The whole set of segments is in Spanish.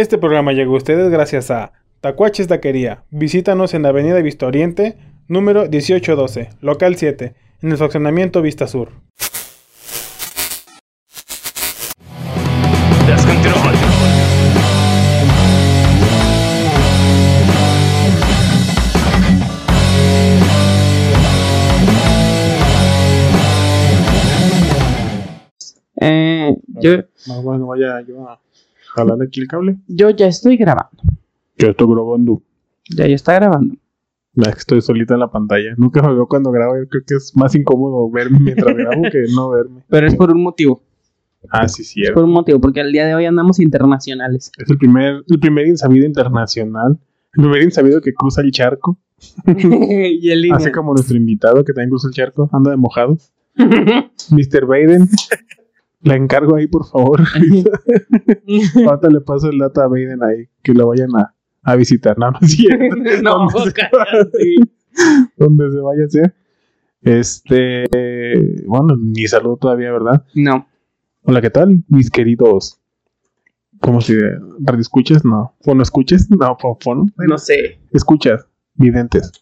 Este programa llegó a ustedes gracias a Tacuaches Taquería. Visítanos en la Avenida Vista Oriente, número 1812, local 7, en el fraccionamiento Vista Sur. Eh, yo, No, bueno, vaya yo jalar aquí el cable. yo ya estoy grabando. Yo estoy grabando. Ya, ya está grabando. Es que estoy solita en la pantalla. Nunca me veo cuando grabo. Yo creo que es más incómodo verme mientras grabo que no verme. Pero es por un motivo. Ah, sí, Es cierto. por un motivo, porque al día de hoy andamos internacionales. Es el primer, el primer insabido internacional. El primer insabido que cruza el charco. y línea. Así como nuestro invitado que también cruza el charco. Anda de mojado. Mr. Baden. La encargo ahí, por favor. Ahorita le paso el dato a Baden ahí. Que lo vayan a, a visitar. No, no es cierto. no, ¿Dónde se- cállate. Donde se vaya a hacer. Este. Bueno, ni saludo todavía, ¿verdad? No. Hola, ¿qué tal? Mis queridos. ¿Cómo se? ¿Radio escuchas? No. ¿Fono escuchas? No, fo- fono. No sé. Escuchas. Videntes.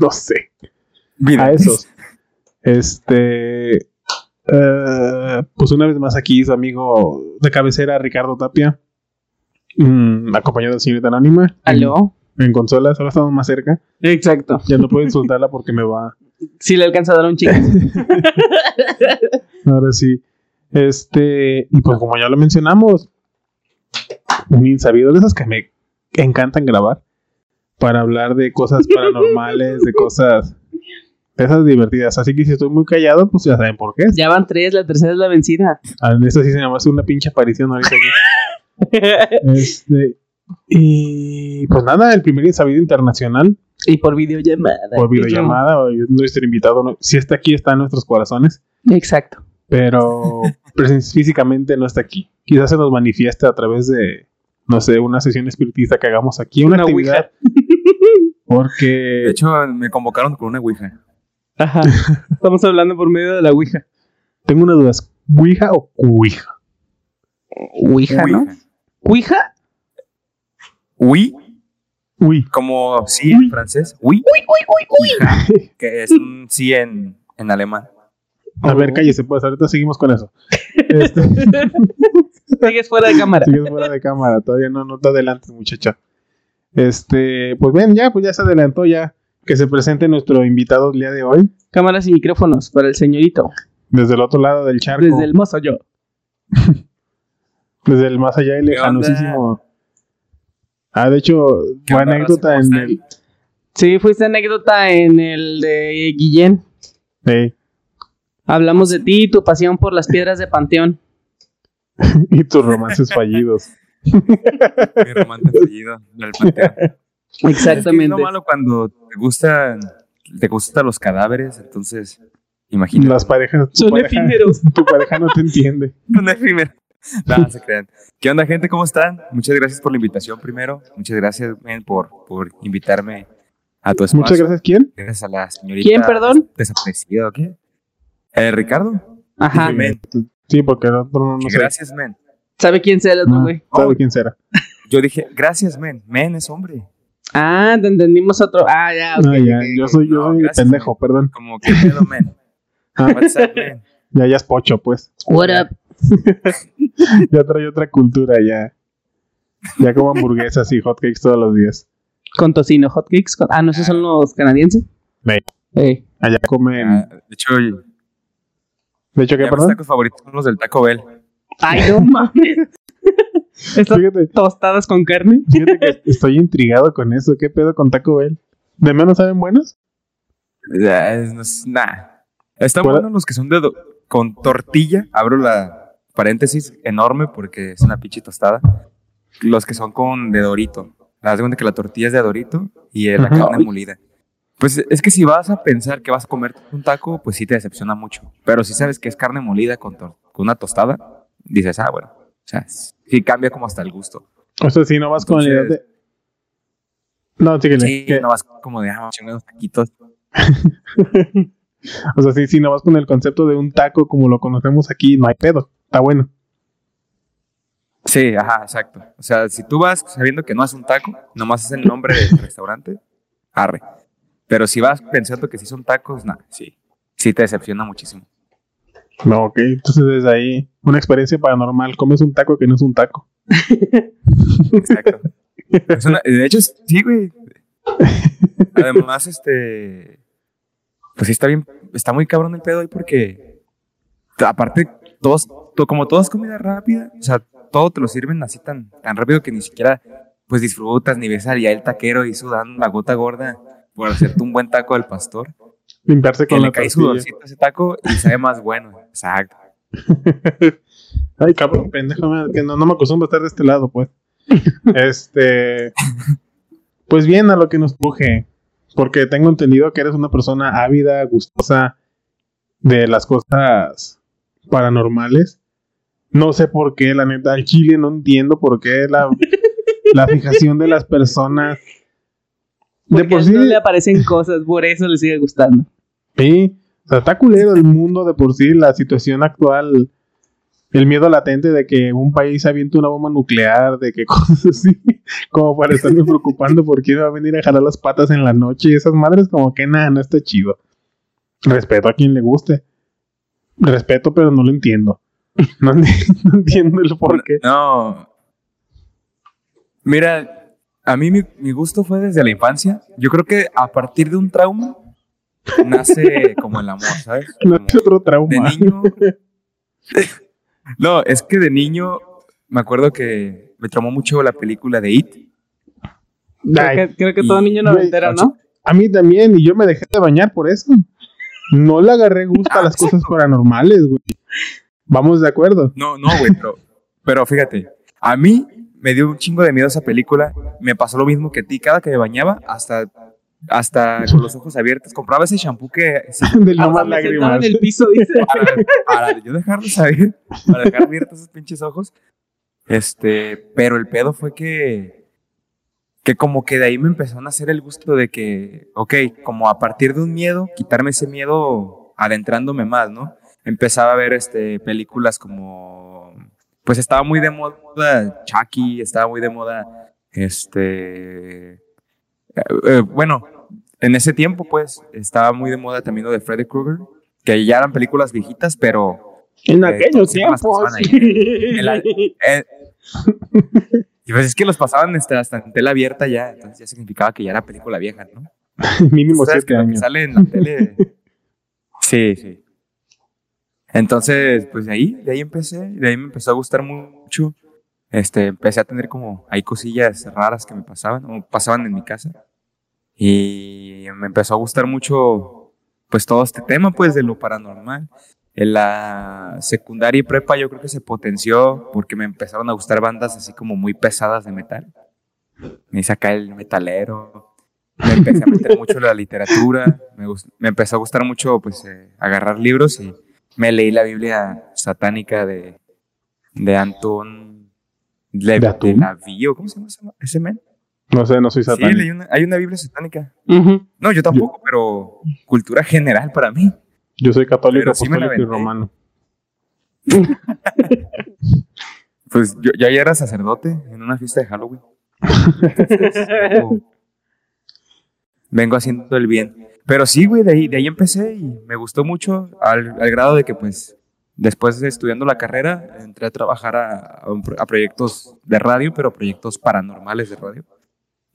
no sé. A esos. Este. Eh, pues una vez más aquí su amigo de cabecera, Ricardo Tapia. mm, acompañado de señorita Anónima. ¿Aló? En, en consolas, ahora estamos más cerca. Exacto. Ya no puedo insultarla porque me va. Sí le alcanza a dar un chico. Ahora sí. Este. Y pues como ya lo mencionamos, un insabido de esas que me encantan grabar para hablar de cosas paranormales, de cosas. De esas divertidas. Así que si estoy muy callado, pues ya saben por qué. ya van tres, la tercera es la vencida. Ah, Eso sí se llama hace una pinche aparición ahorita. aquí. Este, y pues nada, el primer insabido internacional y por videollamada. por videollamada. o Nuestro invitado, no- si está aquí, está en nuestros corazones, Exacto. pero físicamente no está aquí. Quizás se nos manifieste a través de, no sé, una sesión espiritista que hagamos aquí, una, Una actividad. De Porque hecho, me convocaron con una ouija. Ajá. Estamos hablando por medio de la Ouija. tengo una duda: ¿es ¿Ouija o Ouija? Ouija, ¿no? ¿Ouija? Oui, Uy, como sí en francés. Oui. Ouija, Que es un sí en, en alemán. a ver, cállese, pues ahorita seguimos con eso. Este, Sigues fuera de cámara. Sigues fuera de cámara, todavía no, no te adelantes, muchacha. Este, pues ven, ya, pues ya se adelantó ya que se presente nuestro invitado el día de hoy, Cámaras y micrófonos para el señorito. desde el otro lado del charco, Desde el mozo yo. desde el más allá y lejanosísimo. Ah, de hecho, ¿Qué fue anécdota en ¿Cómo el. Sí, fuiste anécdota en el de Guillén. Ey, Hablamos de ti y tu pasión por las piedras de Panteón. y tus romances fallidos. Mi romance fallido del panteón. Es que Es Exactamente. lo malo cuando te gustan, te gustan los cadáveres, entonces imagínate. Las parejas. Son pareja- efímeros. Tu pareja no te entiende. Una efímera. No, se crean. ¿Qué onda, gente? ¿Cómo están? Muchas gracias por la invitación primero. Muchas gracias, men, por, por invitarme a tu espacio. Muchas gracias, ¿quién? Gracias a la señorita. ¿Quién, perdón? Desaparecida, ¿o qué? Eh, ¿Ricardo? Ajá. Men. Sí, porque no, no, no sé. Gracias, men. ¿Sabe quién sea el otro, No, güey? ¿Sabe Oh. quién será? Yo dije, gracias, men. Men es hombre. Ah, te entendimos otro. Ah, ya, ok. Ah, ya, yo soy yo No, soy el gracias, pendejo, perdón. Como que pedo, men. Ah, What's up, men? ya, ya es pocho, pues. What up? Ya trae otra cultura, ya. Ya como hamburguesas y hotcakes todos los días. Con tocino, hotcakes. Con... Ah, no, esos son los canadienses. Ey. Ey. Allá comen. Ah, de hecho, De hecho, ¿qué, ya mis perdón? tacos favoritos son los del Taco Bell. Ay, no mames. Estas Fíjate, tostadas con carne. fíjate que estoy intrigado con eso. ¿Qué pedo con Taco Bell? ¿De menos saben buenos? Ya, es- no es- Nah. Están Fuera- buenos los que son de con tortilla. Abro la paréntesis enorme porque es una pinche tostada. Los que son con de dorito. Haz de cuenta que la tortilla es de dorito y la Ajá. carne molida. Pues es que si vas a pensar que vas a comer un taco, pues sí te decepciona mucho. Pero si sabes que es carne molida con, con una tostada, dices, ah, bueno. O sea, sí cambia como hasta el gusto. O sea, si no vas con la idea de. No, síguele. Sí, que- no vas como de, ah, unos taquitos. O sea, sí, si no vas con el concepto de un taco como lo conocemos aquí, no hay pedo. Está bueno. Sí, ajá, exacto. O sea, si tú vas sabiendo que no es un taco, nomás es el nombre del restaurante, arre. Pero si vas pensando que sí son tacos, nada, sí. Sí te decepciona muchísimo. No, ok. Entonces desde ahí, una experiencia paranormal. Comes un taco que no es un taco. Exacto. Es una- de hecho, sí, güey. Además, este. Pues sí, está bien. Está muy cabrón el pedo ahí porque. Aparte, todos. to- como todo es comida rápida, o sea, todo te lo sirven así tan, tan rápido que ni siquiera pues disfrutas ni ves allá el taquero y sudando la gota gorda por hacerte un buen taco al pastor. Limpiarse Que con le la cae tortilla. sudorcito a ese taco y sabe más bueno. Exacto. Ay, cabrón, pendejo, que no, no me acostumbro a estar de este lado, pues. este. Pues bien, a lo que nos truje. Porque tengo entendido que eres una persona ávida, gustosa de las cosas paranormales. No sé por qué, la neta, al chile no entiendo por qué la, la fijación de las personas. De por sí, no le aparecen cosas, por eso le sigue gustando. Sí, o sea, está culero el mundo de por sí, la situación actual, el miedo latente de que un país aviente una bomba nuclear, de que cosas así, como para estarme preocupando por quién va a venir a jalar las patas en la noche y esas madres como que nada, no está chido. Respeto a quien le guste. Respeto, pero no lo entiendo. No, enti- no entiendo el por qué. No. Mira, a mí mi, mi gusto fue desde la infancia. Yo creo que a partir de un trauma nace como el amor, ¿sabes? No Como es otro de trauma. niño. No, es que de niño me acuerdo que me traumó mucho la película de It. Creo que, creo que todo niño noventero, ¿no? a mí también, y yo me dejé de bañar por eso. No le agarré gusto a las cosas paranormales, güey. Vamos de acuerdo. No, no, güey, pero, pero fíjate, a mí me dio un chingo de miedo esa película. Me pasó lo mismo que a ti. Cada que me bañaba, hasta, hasta con los ojos abiertos, compraba ese shampoo que Del no Hasta más lágrimas. en el piso, dice. para, para yo dejarlo saber, para dejar abiertos esos pinches ojos. Este, pero el pedo fue que, que como que de ahí me empezó a nacer el gusto de que, ok, como a partir de un miedo, quitarme ese miedo adentrándome más, ¿no? Empezaba a ver este, películas como, pues estaba muy de moda Chucky, estaba muy de moda, este, eh, eh, bueno, en ese tiempo pues estaba muy de moda también lo de Freddy Krueger, que ya eran películas viejitas, pero En Eh, aquellos tiempos. pasaban En la- eh, y pues es que los pasaban hasta, hasta en tela abierta ya, entonces ya significaba que ya era película vieja, ¿no? Mínimo ¿Sabes siete que lo que años. sale en la tele? sí, sí. Entonces, pues de ahí, de ahí empecé, de ahí me empezó a gustar mucho. Este, empecé a tener como, hay cosillas raras que me pasaban, o pasaban en mi casa. Y me empezó a gustar mucho, pues todo este tema, pues, de lo paranormal. En la secundaria y prepa yo creo que se potenció porque me empezaron a gustar bandas así como muy pesadas de metal. Me hice acá el metalero. Me empecé a meter mucho la literatura. Me, me empezó a gustar mucho pues eh, agarrar libros y me leí la Biblia satánica de, de Anton Le, ¿De de Lavie, ¿o ¿cómo se llama ese men? No sé, no soy Sí, satánico. leí una- hay una Biblia satánica. No, yo tampoco, pero cultura general para mí. Yo soy católico, Pero sí y romano. Pues yo, yo ya era sacerdote en una fiesta de Halloween. Entonces, vengo, vengo haciendo el bien. Pero sí, güey, de ahí, de ahí empecé y me gustó mucho al, al grado de que, pues, después de estudiando la carrera, entré a trabajar a, a proyectos de radio, pero proyectos paranormales de radio.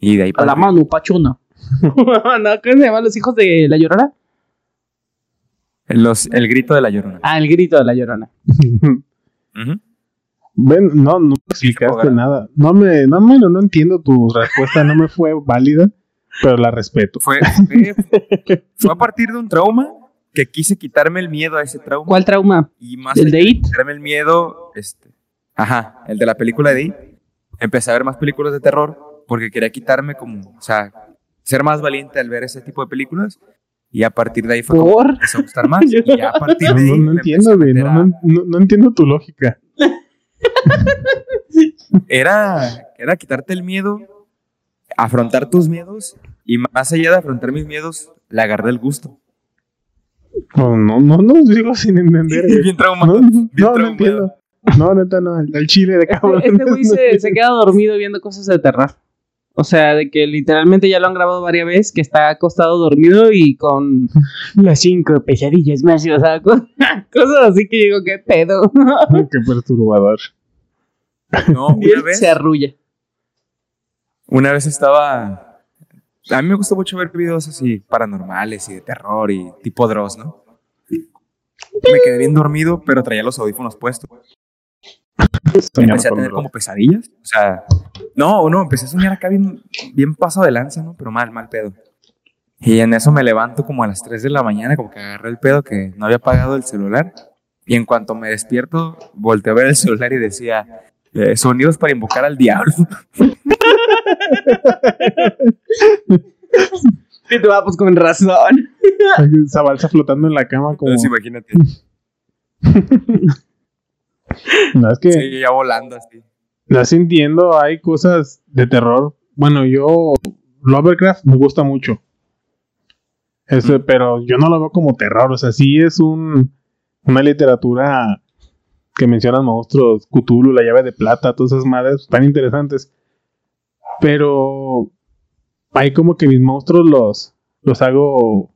Y de ahí A la para mano, pachona. no, ¿Qué se llaman los hijos de la llorona? los, el grito de la llorona. Ah, el grito de la llorona. Ven, no, no me explicaste nada. No me, no, bueno, no entiendo tu respuesta, no me fue válida, pero la respeto. Fue, fue, fue a partir de un trauma que quise quitarme el miedo a ese trauma. ¿Cuál trauma? Y más ¿El allá de It? quitarme el miedo, este, ajá, el de la película de It. Empecé a ver más películas de terror porque quería quitarme como, o sea, ser más valiente al ver ese tipo de películas. Y a partir de ahí fue como ¿Por? me empezó a gustar más. Y ya a partir No, de ahí no, no me entiendo, güey. No, a- no, no- no entiendo tu lógica. Era, era quitarte el miedo, afrontar tus miedos y más allá de afrontar mis miedos, le agarré el gusto. No, no, no, no, sigo sin entender. Bien traumado. No, bien no, no traumado. entiendo. No, neta, no. El, el chile de cabrón. Este güey se, se queda dormido viendo cosas de terror. O sea, de que literalmente ya lo han grabado varias veces, que está acostado dormido y con las cinco pesadillas más, o sea, co- cosas así que digo, qué pedo. Qué perturbador. No, una vez, se arrulla. una vez estaba. A mí me gusta mucho ver videos así paranormales y de terror y tipo Dross, ¿no? Me quedé bien dormido, pero traía los audífonos puestos. Soñaba empecé a tener como pesadillas. O sea, no, no, empecé a soñar acá bien, bien paso de lanza, ¿no? Pero mal, mal pedo. Y en eso me levanto como a las 3 de la mañana, como que agarré el pedo que no había apagado el celular. Y en cuanto me despierto, volteo a ver el celular y decía, eh, sonidos para invocar al diablo. Y tú, ah, pues con razón. Esa balsa flotando en la cama como... Entonces imagínate, No, es que... sí, ya volando así. No sí entiendo, hay cosas de terror. Bueno, yo Lovecraft me gusta mucho. Ese, pero yo no lo veo como terror, o sea, sí es un una literatura que menciona monstruos, Cthulhu, la llave de plata, todas esas madres tan interesantes. Pero hay como que mis monstruos los los hago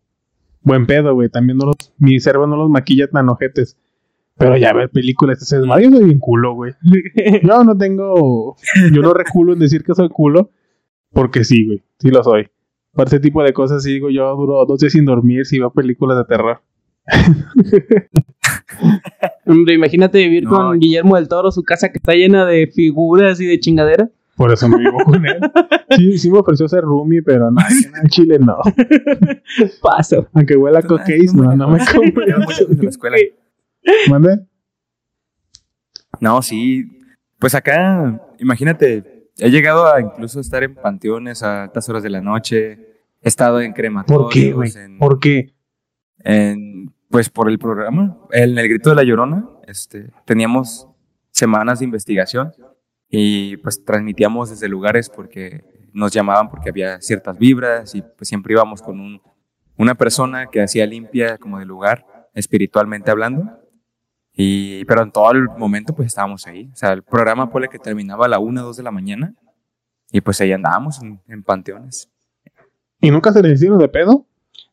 buen pedo, güey. También no los mi cerebro no los maquilla tan ojetes. Pero ya ver películas, ese desmadre, yo soy bien culo, güey. Yo no tengo. Yo no reculo en decir que soy culo. Porque sí, güey. Sí lo soy. Por ese tipo de cosas, sí digo, yo duro dos días sin dormir si veo películas de terror. Hombre, imagínate vivir No. con Guillermo del Toro, su casa que está llena de figuras y de chingadera. Por eso me vivo con él. Sí, sí me ofreció ser roomie, pero no, en Chile no. Paso. Aunque huela a coquéis, no, no me compro. mucho de la escuela. ¿Mande? No, sí. Pues acá, imagínate, he llegado a incluso estar en panteones a altas horas de la noche. He estado en crematorios. ¿Por qué, güey? ¿Por qué? en- pues por el programa, en el grito de la llorona, este, teníamos semanas de investigación y pues transmitíamos desde lugares porque nos llamaban porque había ciertas vibras y pues siempre íbamos con un, una persona que hacía limpia como del lugar, espiritualmente hablando. Y, pero en todo el momento pues estábamos ahí. O sea, el programa fue que terminaba a la 1, 2 de la mañana y pues ahí andábamos en, en panteones. ¿Y nunca se les hicieron de pedo?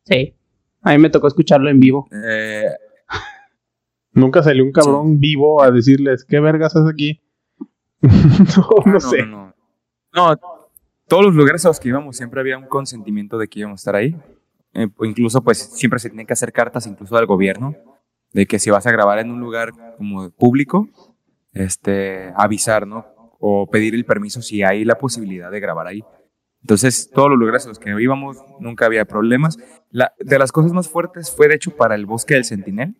Sí. A mí me tocó escucharlo en vivo. Eh, Nunca salió un cabrón vivo a decirles, ¿qué vergas haces aquí? no, Ah, no sé. No, no. No, todos los lugares a los que íbamos siempre había un consentimiento de que íbamos a estar ahí. Eh, o incluso, pues, siempre se tienen que hacer cartas, incluso al gobierno, de que si vas a grabar en un lugar como público, este, avisar, ¿no? O pedir el permiso si hay la posibilidad de grabar ahí. Entonces, todos los lugares a los que íbamos nunca había problemas. La, de las cosas más fuertes fue, de hecho, para el bosque del Sentinel.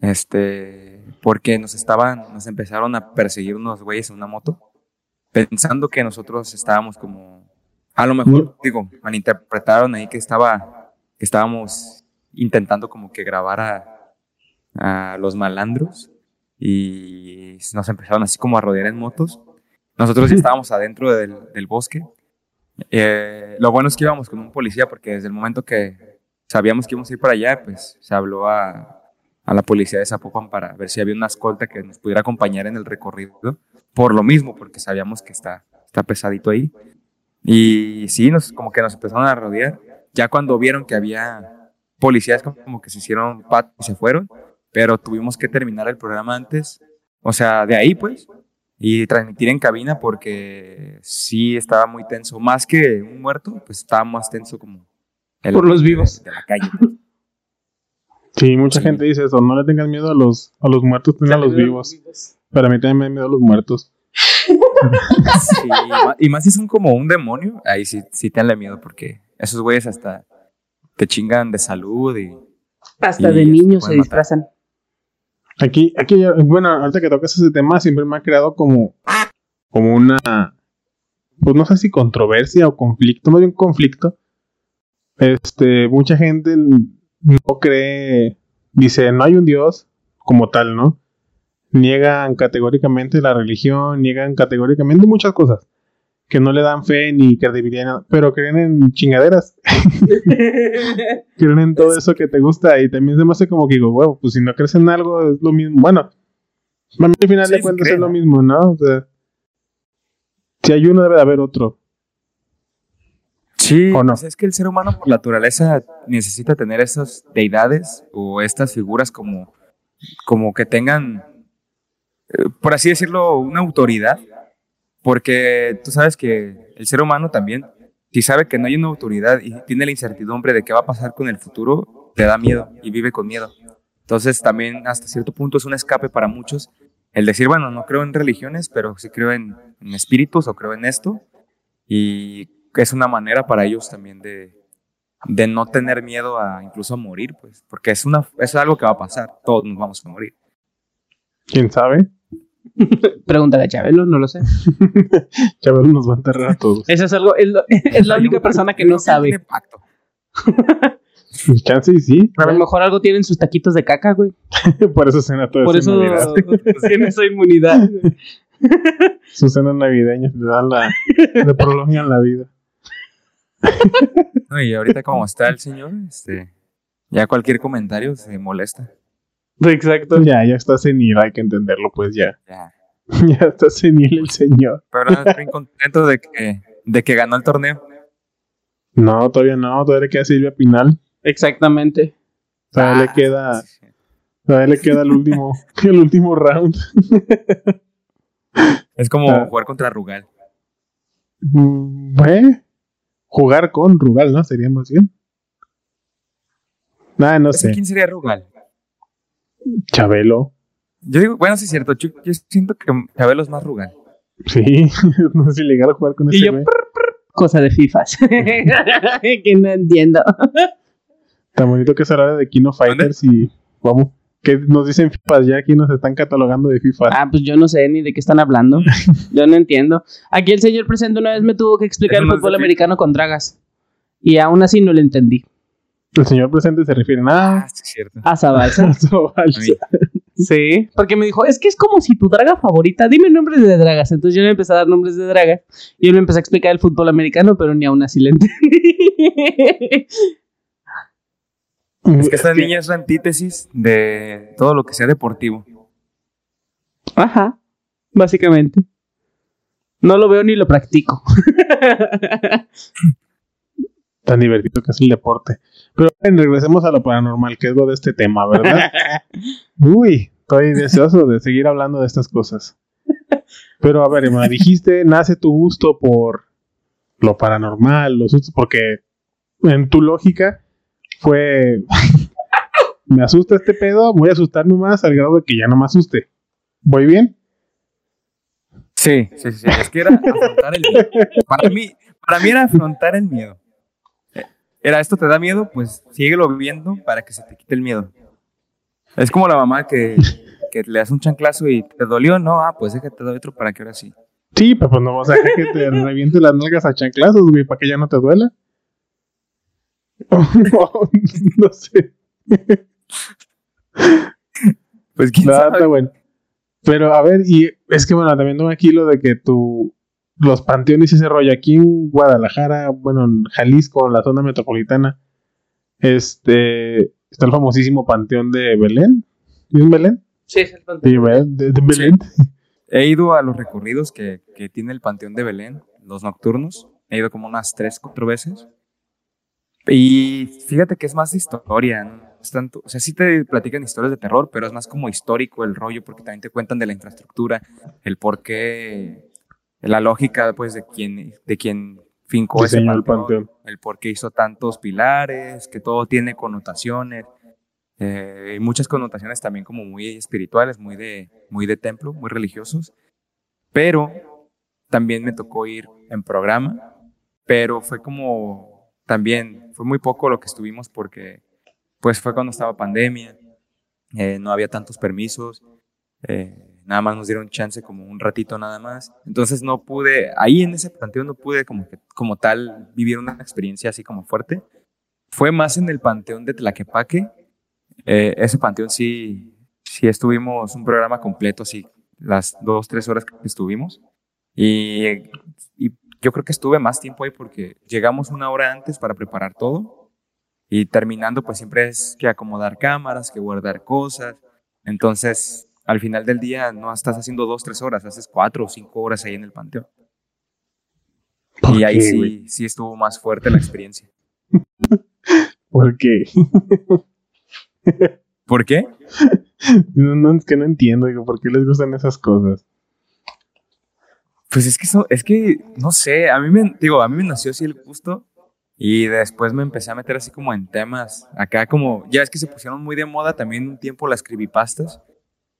Este, porque nos estaban, nos empezaron a perseguir unos güeyes en una moto, pensando que nosotros estábamos como, a lo mejor, digo, malinterpretaron ahí que estaba, que estábamos intentando como que grabar a, a los malandros y nos empezaron así como a rodear en motos. Nosotros ya estábamos adentro del, del bosque. Eh, lo bueno es que íbamos con un policía porque desde el momento que sabíamos que íbamos a ir para allá, pues se habló a, a la policía de Zapopan para ver si había una escolta que nos pudiera acompañar en el recorrido. Por lo mismo, porque sabíamos que está, está pesadito ahí. Y sí, nos, como que nos empezaron a rodear. Ya cuando vieron que había policías, como, como que se hicieron pat y se fueron. Pero tuvimos que terminar el programa antes. O sea, de ahí pues. Y transmitir en cabina porque sí estaba muy tenso. Más que un muerto, pues estaba más tenso como... el Por los vivos. De, la calle. Sí, mucha Sí. gente dice eso. No le tengan miedo a los, a los muertos, tengan a los vivos. Pero a mí también me da miedo a los muertos. Sí, y más si son como un demonio, ahí sí, sí tenle miedo porque esos güeyes hasta te chingan de salud y Hasta Y de niños se disfrazan. Aquí, aquí, bueno, ahorita que tocas ese tema, siempre me ha creado como, como una, pues no sé si controversia o conflicto, más bien conflicto. Este, mucha gente no cree, dice, no hay un Dios como tal, ¿no? Niegan categóricamente la religión, niegan categóricamente muchas cosas. Que no le dan fe ni credibilidad, pero creen en chingaderas. creen en todo eso que te gusta y también se me hace como que digo, huevo, pues si no crees en algo es lo mismo. Bueno, al final Sí, de cuentas es lo mismo, ¿no? O sea, si hay uno, debe de haber otro. Sí, ¿O no? pues es que el ser humano por naturaleza necesita tener esas deidades o estas figuras como, como que tengan, eh, por así decirlo, una autoridad, porque tú sabes que el ser humano también, si sabe que no hay una autoridad y tiene la incertidumbre de qué va a pasar con el futuro, te da miedo y vive con miedo. Entonces también hasta cierto punto es un escape para muchos el decir, bueno, no creo en religiones, pero sí creo en, espíritus o creo en esto. Y es una manera para ellos también de, de no tener miedo a incluso a morir, pues, porque es, una, es algo que va a pasar, todos nos vamos a morir. ¿Quién sabe? Pregúntale a Chabelo, no lo sé. Chabelo nos va a enterrar a todos. Eso es algo, es, lo- es la única persona que no sabe. pacto. Chance y sí. A lo mejor algo tienen sus taquitos de caca, güey. Por eso cena toda Por esa eso tiene esa inmunidad. Sus cenas navideñas le dan la. le prolongan la vida. No, y ahorita como está el señor, este, ya cualquier comentario se molesta. Exacto. Ya, ya está senil, hay que entenderlo, pues ya. Ya. Ya está senil el señor. Pero estoy contento de que, de que ganó el torneo. No, todavía no, todavía le queda Silvia Pinal. Exactamente. Todavía le Ah, queda, sí, todavía le queda el último, el último round. Es como Ah. jugar contra Rugal. Mm, ¿eh? Jugar con Rugal, ¿no? Sería más bien. Nada, no sé. ¿Quién sería Rugal? Chabelo. Yo digo, bueno, sí es cierto, yo, yo siento que Chabelo es más Rugal. Sí, no llegar a jugar con Y ese yo, güey. prr, prr, cosa de FIFAs. que no entiendo. Tan bonito que es hablar de Kino Fighters y vamos. Que nos dicen FIFA, ya aquí nos están catalogando de FIFA. Ah, pues yo no sé ni de qué están hablando. Yo no entiendo. Aquí el señor presente una vez me tuvo que explicar el es fútbol americano con dragas. Y aún así no lo entendí. El señor presente se refiere a Ah, sí cierto. A Zabalza. A mí. Sí, porque me dijo, es que es como si tu draga favorita, dime nombres de dragas. Entonces yo le empecé a dar nombres de dragas y él me empezó a explicar el fútbol americano, pero ni aún así le entendí. Es que esta niña es la antítesis de todo lo que sea deportivo. Ajá, básicamente. No lo veo ni lo practico. Tan divertido que es el deporte. Pero bueno, regresemos a lo paranormal, que es lo de este tema, ¿verdad? Uy, estoy deseoso de seguir hablando de estas cosas. Pero a ver, Emma, dijiste, nace tu gusto por lo paranormal, los sustos, porque en tu lógica fue, me asusta este pedo, voy a asustarme más al grado de que ya no me asuste. ¿Voy bien? Sí, sí, sí. Es que era afrontar el miedo. Para mí, para mí era afrontar el miedo. Era esto te da miedo, pues síguelo viviendo para que se te quite el miedo. Es como la mamá que, que le das un chanclazo y te dolió, no, ah, pues déjate doy otro para que ahora sí. Sí, pero pues no vas a dejar que te reviente las nalgas a chanclazos, güey, para que ya no te duela. no sé. Pues quién No, sabe. está bueno. Pero a ver, y es que bueno, también tengo aquí lo de que tú, los panteones y ese rollo, aquí en Guadalajara, bueno, en Jalisco, en la zona metropolitana, este, está el famosísimo panteón de Belén. ¿Es Belén? Sí, es el Belén, de, de Belén. He ido a los recorridos que, que tiene el Panteón de Belén, los nocturnos. He ido como unas tres, cuatro veces. Y fíjate que es más de historia, ¿no? Es tanto, o sea, sí te platican historias de terror, pero es más como histórico el rollo, porque también te cuentan de la infraestructura, el por qué, la lógica, pues, de quién, de quién fincó ese Diseñó el panteón, panteón. el por qué hizo tantos pilares, que todo tiene connotaciones, eh, y muchas connotaciones también como muy espirituales, muy de, muy de templo, muy religiosos. Pero también me tocó ir en programa, pero fue como también, fue muy poco lo que estuvimos porque pues fue cuando estaba pandemia, eh, no había tantos permisos, eh, nada más nos dieron chance como un ratito nada más. Entonces no pude, ahí en ese panteón no pude como, que, como tal vivir una experiencia así como fuerte. Fue más en el panteón de Tlaquepaque. Eh, ese panteón sí, sí estuvimos un programa completo, así las dos, tres horas que estuvimos. Y, y yo creo que estuve más tiempo ahí porque llegamos una hora antes para preparar todo. Y terminando, pues siempre es que acomodar cámaras, que guardar cosas. Entonces, al final del día no estás haciendo dos, tres horas, haces cuatro o cinco horas ahí en el panteón. ¿Por Y ahí qué, sí, sí estuvo más fuerte la experiencia. ¿Por qué? ¿Por qué? No, no, es que no entiendo, digo, ¿por qué les gustan esas cosas? Pues es que eso, es que, no sé, a mí me, digo, a mí me nació así el gusto y después me empecé a meter así como en temas, acá como, ya es que se pusieron muy de moda también un tiempo las creepypastas.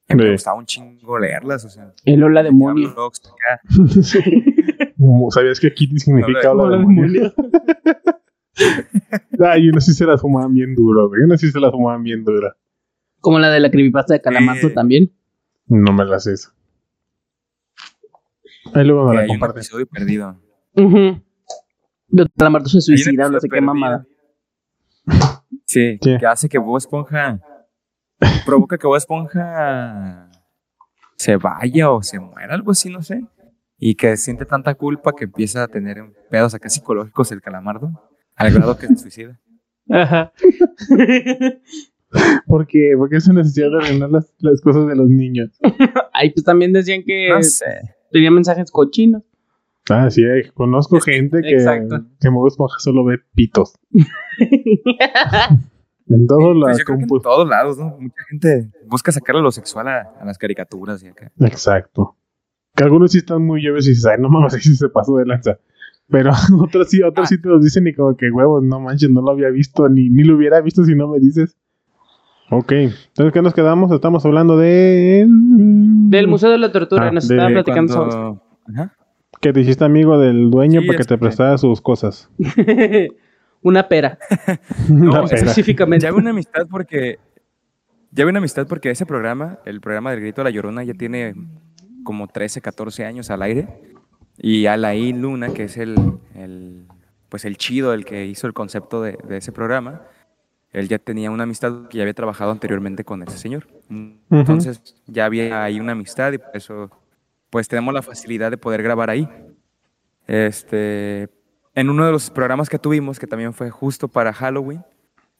Me Sí. gustaba un chingo leerlas, o sea. El hola demonio. blogs ¿Sabías que Kitty significa Hola, hola demonio? Ay, unos sí se las fumaban bien duro, güey. Sí se las fumaban bien dura. Como la de la creepypasta de Calamardo Eh. también. No me las sé. Ahí luego me que la hay un compartes. episodio perdido. Ujú. De Calamardo se suicida, no sé qué perdido. mamada. Sí, ¿Qué? que hace que Bob Esponja provoca que Bob Esponja se vaya o se muera, algo así, no sé. Y que siente tanta culpa que empieza a tener pedos acá psicológicos el calamardo, al grado que se suicida. Ajá. ¿Por qué? ¿Por qué se necesidad de arruinar las, las cosas de los niños? Ay, pues también decían que No sé. tenía mensajes cochinos. Ah, sí, hay- conozco gente que, Exacto. que Bob Esponja solo ve pitos. En todos Pues lados. en todos lados, ¿no? Mucha gente busca sacarle lo sexual a, a las caricaturas y acá. Exacto. Que algunos sí están muy lleves y dices, ay, no mames, ahí sí se pasó de lanza. Pero otros sí, otros Ah. sí te los dicen y como que huevos, no manches, no lo había visto, ni, ni lo hubiera visto si no me dices. Ok, entonces, ¿qué nos quedamos? Estamos hablando de... Del Museo de la Tortura, Ah, nos estaba platicando. Cuando- Ajá. Que te hiciste amigo del dueño Sí, para que te prestara sus cosas. Una pera, Una No, pera. específicamente. Ya una amistad porque. Ya una amistad porque ese programa, el programa del Grito de la Llorona, ya tiene como 13, 14 años al aire. Y Alain Luna, que es el, el, pues el chido, el que hizo el concepto de, de ese programa, él ya tenía una amistad que ya había trabajado anteriormente con ese señor. Entonces ya había ahí una amistad y por eso pues tenemos la facilidad de poder grabar ahí. Este, en uno de los programas que tuvimos, que también fue justo para Halloween,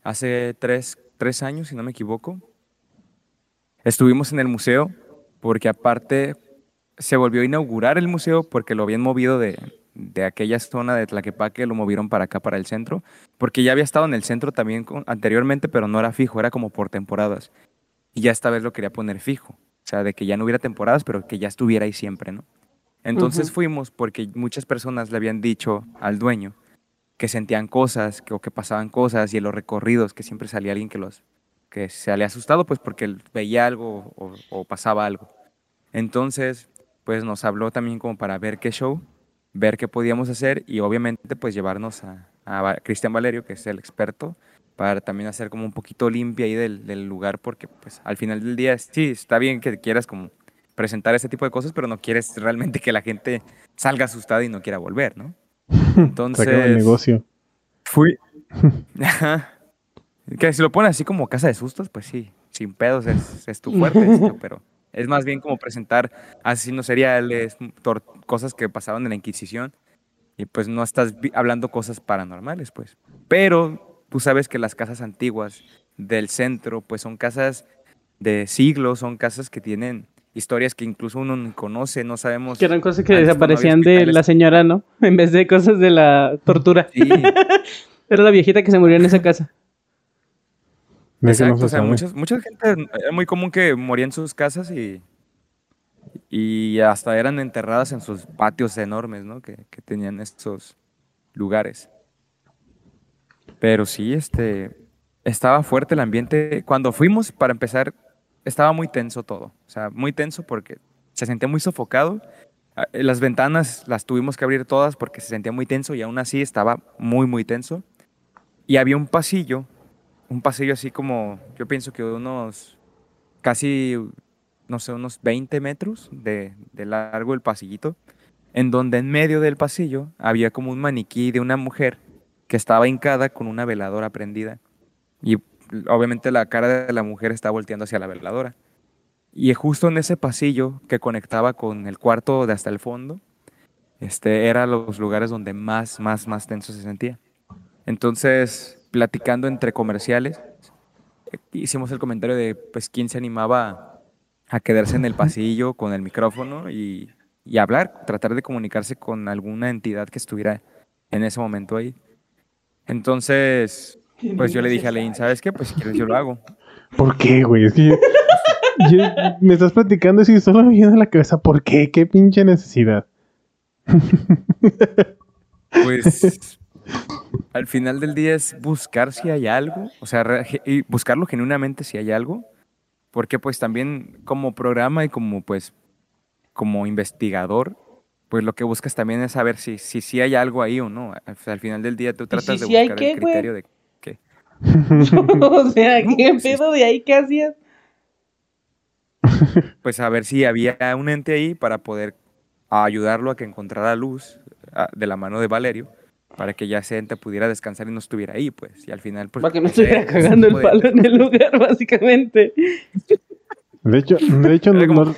hace tres, tres años, si no me equivoco, estuvimos en el museo porque aparte se volvió a inaugurar el museo porque lo habían movido de, de aquella zona de Tlaquepaque, lo movieron para acá, para el centro, porque ya había estado en el centro también anteriormente, pero no era fijo, era como por temporadas. Y ya esta vez lo quería poner fijo, o sea, de que ya no hubiera temporadas, pero que ya estuviera ahí siempre, ¿no? Entonces fuimos porque muchas personas le habían dicho al dueño que sentían cosas que, o que pasaban cosas y en los recorridos que siempre salía alguien que los que se había asustado pues porque veía algo o, o pasaba algo. Entonces, pues nos habló también como para ver qué show, ver qué podíamos hacer y obviamente pues llevarnos a, a Cristian Valerio, que es el experto, para también hacer como un poquito limpia ahí del, del lugar porque pues al final del día sí, está bien que quieras como presentar ese tipo de cosas, pero no quieres realmente que la gente salga asustada y no quiera volver, ¿no? Entonces, el negocio. Fui. Ajá. que si lo pones así como casa de sustos, pues sí, sin pedos es, es tu fuerte, esto, pero es más bien como presentar asesinos seriales, cosas que pasaban en la Inquisición, y pues no estás hablando cosas paranormales, pues. Pero tú sabes que las casas antiguas del centro, pues son casas de siglos, son casas que tienen historias que incluso uno no conoce, no sabemos. Que eran cosas que desaparecían de la señora, ¿no? En vez de cosas de la tortura. Sí, Era la viejita que se murió en esa casa. Exacto, o sea, muchas, mucha gente, era muy común que moría en sus casas y, y hasta eran enterradas en sus patios enormes, ¿no? Que, que tenían estos lugares. Pero sí, este, estaba fuerte el ambiente. Cuando fuimos, para empezar, estaba muy tenso todo. O sea, muy tenso porque se sentía muy sofocado. Ah, eh, Las ventanas las tuvimos que abrir todas porque se sentía muy tenso y aún así estaba muy, muy tenso. Y había un pasillo un pasillo así como, yo pienso que unos casi, no sé, unos 20 metros de, largo el pasillito, en donde en medio del pasillo había como un maniquí de una mujer que estaba hincada con una veladora prendida. Y obviamente la cara de la mujer está volteando hacia la veladora. Y justo en ese pasillo que conectaba con el cuarto de hasta el fondo, este, eran los lugares donde más, más, más tenso se sentía. Entonces, platicando entre comerciales, hicimos el comentario de, pues, quién se animaba a quedarse en el pasillo con el micrófono y, y hablar, tratar de comunicarse con alguna entidad que estuviera en ese momento ahí. Entonces, pues yo le dije a Lane, ¿sabes qué? Pues si quieres yo lo hago. ¿Por qué, güey? Es que yo- yo- me estás platicando y solo me viene a la cabeza, ¿por qué? ¿Qué pinche necesidad? Pues al final del día es buscar si hay algo, o sea, y buscarlo genuinamente si hay algo, porque pues también como programa y como pues como investigador, pues lo que buscas también es saber si si, si hay algo ahí o no. Al, al final del día tú tratas si de hay buscar qué, el güey? criterio de. o sea, ¿qué pues, pedo de ahí? ¿Qué hacías? Pues a ver si había un ente ahí para poder ayudarlo a que encontrara luz ah, de la mano de Valerio para que ya ese ente pudiera descansar y no estuviera ahí, pues. Y al final, pues. Para que no ese estuviera es un cagando el de- palo en el lugar, básicamente. De hecho, de hecho, no- como-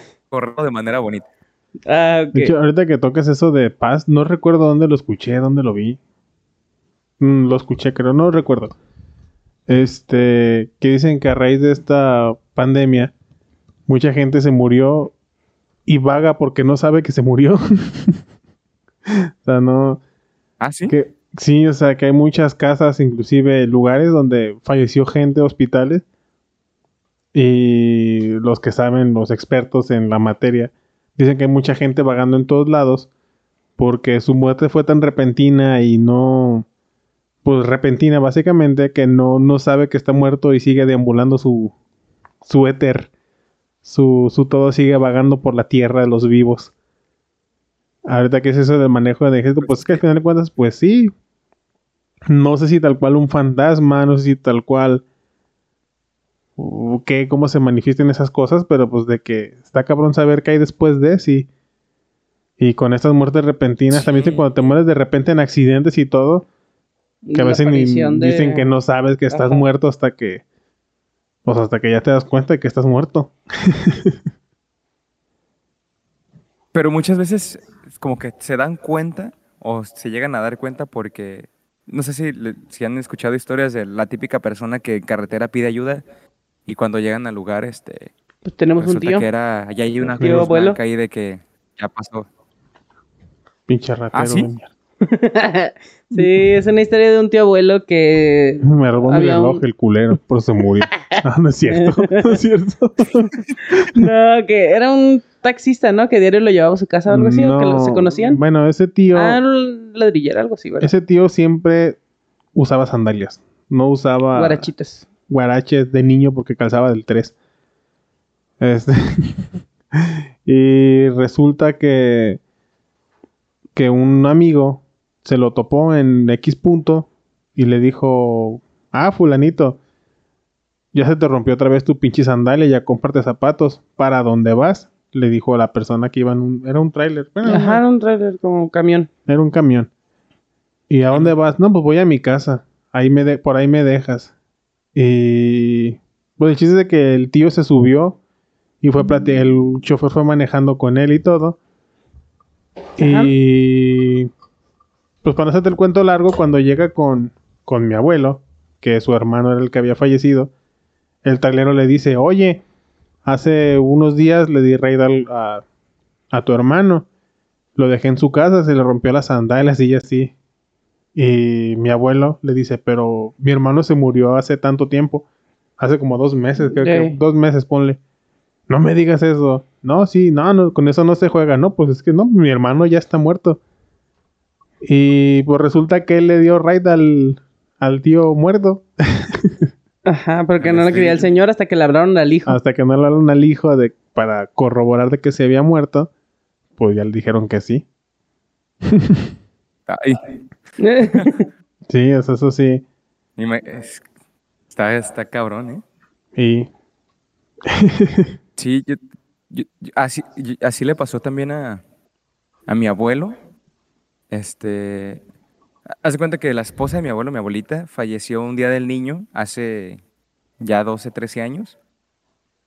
de manera bonita. Ah, de hecho, ahorita que tocas eso de paz, no recuerdo dónde lo escuché, dónde lo vi. Mm, lo escuché, creo, no recuerdo. Este, que dicen que a raíz de esta pandemia, mucha gente se murió y vaga porque no sabe que se murió. o sea, no. Ah, sí. Que, sí, o sea, que hay muchas casas, inclusive lugares donde falleció gente, hospitales. Y los que saben, los expertos en la materia, dicen que hay mucha gente vagando en todos lados porque su muerte fue tan repentina y no, pues repentina básicamente, que no, no sabe que está muerto y sigue deambulando su, su éter, su, su todo sigue vagando por la tierra de los vivos. Ahorita que es eso del manejo de ejército, pues es que al final de cuentas, pues sí. No sé si tal cual un fantasma, no sé si tal cual. o qué, cómo se manifiestan esas cosas, pero pues de que está cabrón saber qué hay después de, sí. Y con estas muertes repentinas, también Sí. cuando te mueres de repente en accidentes y todo, que a veces ni aparición de- dicen que no sabes que estás Ajá. muerto hasta que. Pues hasta que ya te das cuenta de que estás muerto. Pero muchas veces es como que se dan cuenta o se llegan a dar cuenta porque no sé si, si han escuchado historias de la típica persona que en carretera pide ayuda y cuando llegan al lugar este Pues tenemos un tío. que era allá hay una cruz ahí de que ya pasó. Pinche ratero. ¿Ah, sí? sí, es una historia de un tío abuelo que Me robó mi reloj un- el culero, por eso se murió. ah, no es cierto, no es cierto. no, que era un taxista, ¿no? Que diario lo llevaba a su casa o algo así, que lo- se conocían. Bueno, ese tío, Ah, un ladrillero, algo así, ¿verdad? ese tío siempre usaba sandalias. No usaba Guarachitos. guaraches de niño porque calzaba del 3. Este, y resulta que, que un amigo se lo topó en X punto y le dijo, ah, fulanito, ya se te rompió otra vez tu pinche sandalia, ya comparte zapatos. ¿Para dónde vas? Le dijo a la persona que iba en un... Era un tráiler. Bueno, Ajá, era un trailer como camión. era un camión. ¿Y a dónde vas? No, pues voy a mi casa. Ahí me de- por ahí me dejas. Y pues el chiste es de que el tío se subió y fue el chofer fue manejando con él y todo. Ajá. Y pues para hacerte el cuento largo, cuando llega con, con mi abuelo, que su hermano era el que había fallecido, el taglero le dice, oye, hace unos días le di raid al- a, a tu hermano. Lo dejé en su casa, se le rompió las sandalias y así. Y mi abuelo le dice, pero mi hermano se murió hace tanto tiempo. Hace como dos meses, creo que dos meses, ponle. No me digas eso. No, sí, no, no, con eso no se juega. No, pues es que no, mi hermano ya está muerto. Y pues resulta que él le dio raid al, al tío muerto. Ajá, porque Ah, no le quería el señor hasta que le hablaron al hijo. Hasta que no le hablaron al hijo de, para corroborar de que se había muerto. Pues ya le dijeron que sí. Ay, Sí, eso, eso sí. y me- es- está, está cabrón, ¿eh? Y Sí, yo, yo- yo- así, yo- así le pasó también a, a mi abuelo. Este, haz de cuenta que la esposa de mi abuelo, mi abuelita, falleció un día del niño hace ya 12, 13 años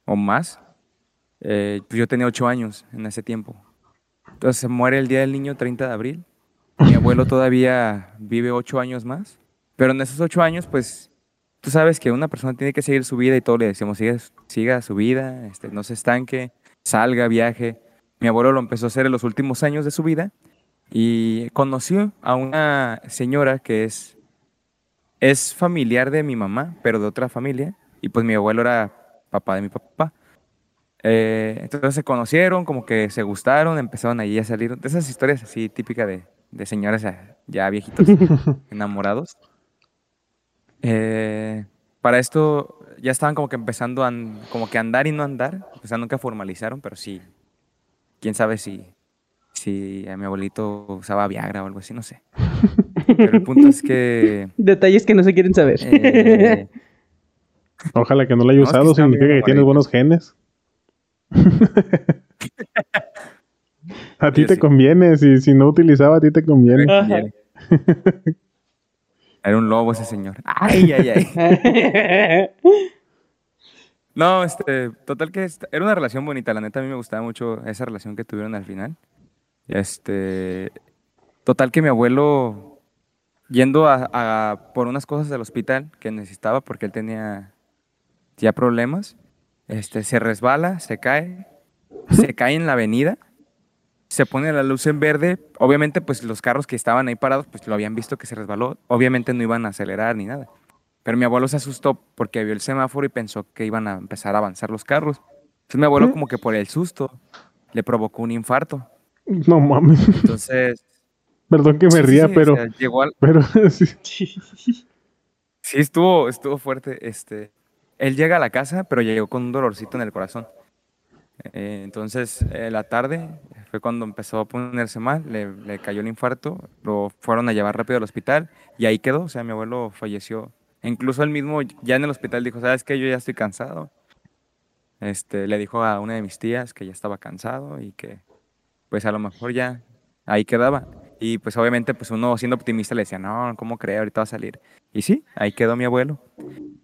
o más. Eh, pues yo tenía 8 años en ese tiempo. Entonces se muere el día del niño 30 de abril. Mi abuelo todavía vive 8 años más. Pero en esos 8 años, pues tú sabes que una persona tiene que seguir su vida y todo le decimos, siga, siga su vida, este, no se estanque, salga, viaje. Mi abuelo lo empezó a hacer en los últimos años de su vida y conoció a una señora que es, es familiar de mi mamá, pero de otra familia, y pues mi abuelo era papá de mi papá. Eh, entonces se conocieron, como que se gustaron, empezaron ahí a salir. De esas historias así típicas de, de señores ya viejitos enamorados. Eh, para esto ya estaban como que empezando a como que andar y no andar. O sea, nunca formalizaron, pero sí. Quién sabe si, si a mi abuelito usaba Viagra o algo así, no sé. Pero el punto es que. Detalles que no se quieren saber. eh, Ojalá que no lo haya No, es que usado, significa que tienes buenos genes. a ti te sí. conviene, si, si no utilizaba, a ti te conviene. Ajá. Era un lobo ese señor. Ay, ay, ay. No, este, total que esta- era una relación bonita, la neta a mí me gustaba mucho esa relación que tuvieron al final. Este, total que mi abuelo yendo a, a por unas cosas del hospital que necesitaba porque él tenía ya problemas, este, se resbala, se cae, se cae en la avenida, se pone la luz en verde, obviamente pues los carros que estaban ahí parados pues lo habían visto que se resbaló, obviamente no iban a acelerar ni nada. Pero mi abuelo se asustó porque vio el semáforo y pensó que iban a empezar a avanzar los carros. Entonces mi abuelo como que por el susto le provocó un infarto. No mames. Entonces... Perdón que me sí, ría, sí, o pero, sea, llegó al- pero sí. Sí, estuvo, estuvo fuerte. Este, él llega a la casa, pero llegó con un dolorcito en el corazón. Eh, entonces, eh, la tarde fue cuando empezó a ponerse mal, le, le cayó el infarto, lo fueron a llevar rápido al hospital y ahí quedó. O sea, mi abuelo falleció. Incluso él mismo ya en el hospital dijo, ¿sabes qué? Yo ya estoy cansado. Este, le dijo a una de mis tías que ya estaba cansado y que pues a lo mejor ya ahí quedaba. Y pues obviamente pues uno siendo optimista le decía, no, ¿cómo cree? Ahorita va a salir. Y sí, ahí quedó mi abuelo.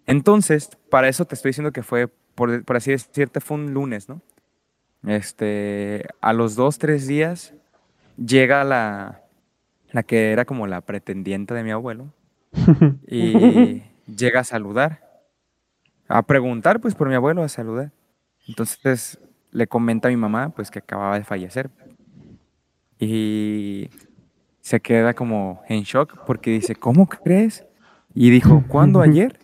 Entonces, para eso te estoy diciendo que fue, por, por así decirte, fue un lunes, ¿no? Este, a los dos, tres días, llega la, la que era como la pretendiente de mi abuelo y llega a saludar, a preguntar pues por mi abuelo, a saludar. Entonces le comenta a mi mamá pues que acababa de fallecer y se queda como en shock porque dice, ¿cómo crees? Y dijo, ¿cuándo ayer?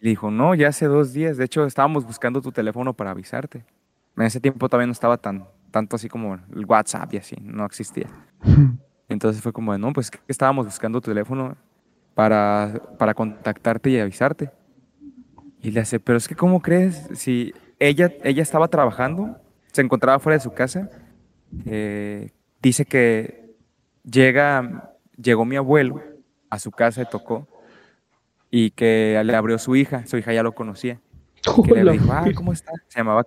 Y dijo, no, ya hace dos días. De hecho, estábamos buscando tu teléfono para avisarte. En ese tiempo todavía no estaba tan, tanto así como el WhatsApp y así, no existía. Entonces fue como, no, pues estábamos buscando tu teléfono para, para contactarte y avisarte. Y le hace, pero es que ¿cómo crees? Si ella, ella estaba trabajando, se encontraba fuera de su casa, eh, dice que llega, llegó mi abuelo a su casa y tocó y que le abrió su hija, su hija ya lo conocía. Que le dijo, ah, ¿cómo está? Se llamaba,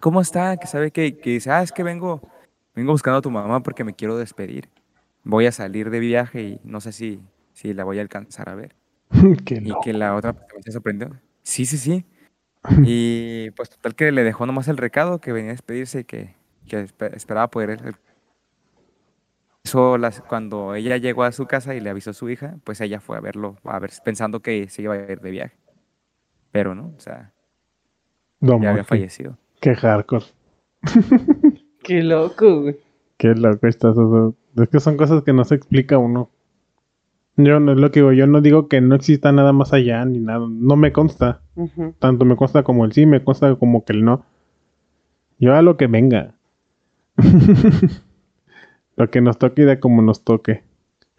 ¿cómo está? Que sabe que, que dice, ah, es que vengo, vengo buscando a tu mamá porque me quiero despedir. Voy a salir de viaje y no sé si, si la voy a alcanzar a ver. Qué Y que la otra se sorprendió. Sí, sí, sí. Y pues total que le dejó nomás el recado que venía a despedirse y que, que espe- esperaba poder... Eso, las, cuando ella llegó a su casa y le avisó a su hija, pues ella fue a verlo, a ver, pensando que se iba a ir de viaje. Pero no, o sea, No ya había fallecido. Qué hardcore. Qué loco, güey. Qué loco estás. eso. Es que son cosas que no se explica uno. Yo no es lo que digo, yo no digo que no exista nada más allá ni nada. No me consta. Tanto me consta como el sí, me consta como que el no. Yo a lo que venga. lo que nos toque y de como nos toque.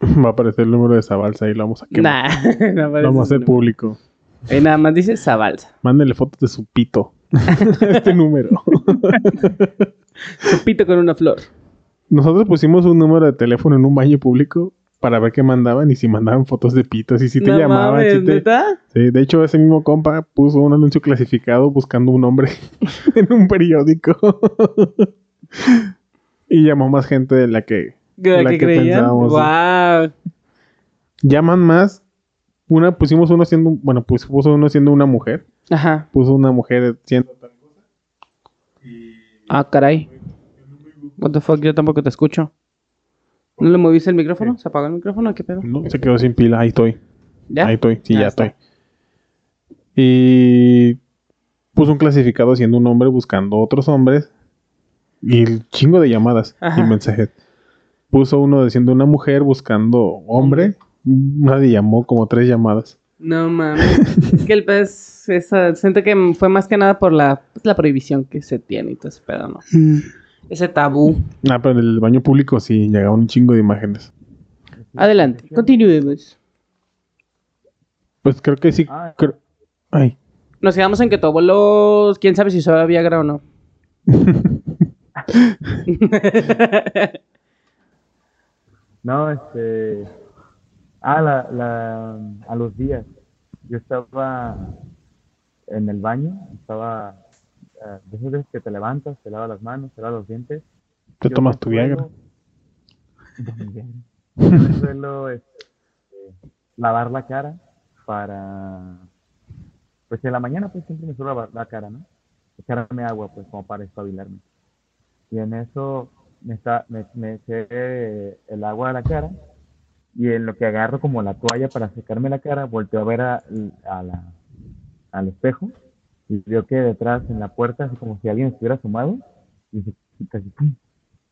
Va a aparecer el número de esa balsa y lo vamos a quemar. Nah, no lo vamos a hacer público. Ahí nada más dice Zabalza. Mándele fotos de su pito. este número. Su pito con una flor. Nosotros pusimos un número de teléfono en un baño público para ver qué mandaban y si mandaban fotos de pitos y si te no llamaban. mames, si te- ¿neta? Sí, de hecho, ese mismo compa puso un anuncio clasificado buscando un hombre en un periódico. Y llamó más gente de la que ¿La La que, que pensábamos. Wow. llaman más. Una pusimos uno siendo, bueno, pues puso uno siendo una mujer, Ajá. puso una mujer siendo tal cosa. Ah, caray. What the fuck, yo tampoco te escucho. ¿No le moviste el micrófono? ¿Se apagó el micrófono? ¿Qué pedo? No, se quedó sin pila, ahí estoy, ¿Ya? ahí estoy, sí, Ya ya, está. estoy. Y puso un clasificado siendo un hombre buscando otros hombres. Y el chingo de llamadas Ajá. y mensajes. Puso uno diciendo una mujer buscando hombre. Nadie llamó como tres llamadas. No mames. es que el pez, esa, siento que fue más que nada por la, pues, la prohibición que se tiene y todo ese pedo, ¿no? Ese tabú. Ah, pero en el baño público sí llegaban un chingo de imágenes. Adelante, continuemos. Pues creo que sí. Ah. creo- Ay. Nos quedamos en que tu abuelo, quién sabe si usaba Viagra o no. No, este. Ah, la, la, a los días. Yo estaba en el baño, estaba. eh, de esas veces que te levantas, te lavas las manos, te lavas los dientes. Te Yo tomas tu Viagra. Yo suelo este, lavar la cara para. Pues en la mañana, pues siempre me suelo lavar la cara, ¿no? Echarme agua, pues como para espabilarme. Y en eso me, está, me, me eché el agua a la cara y en lo que agarro como la toalla para secarme la cara, volteo a ver a, a la, al espejo y veo que detrás en la puerta, así como si alguien estuviera asomado, y se, casi, ¡pum!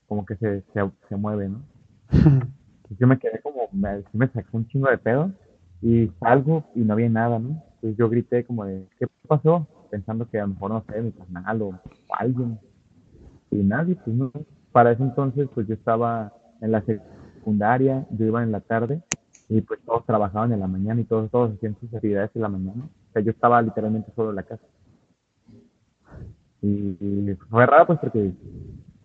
como que se, se, se mueve, ¿no? Y yo me quedé como, me, me sacó un chingo de pedo y salgo y no había nada, ¿no? Entonces yo grité como de, ¿qué pasó? Pensando que a lo mejor, no sé, mi carnal o, o alguien. Y nadie, pues no. Para ese entonces, pues yo estaba en la secundaria, yo iba en la tarde y pues todos trabajaban en la mañana y todos, todos hacían sus actividades en la mañana. O sea, yo estaba literalmente solo en la casa. Y, fue raro pues porque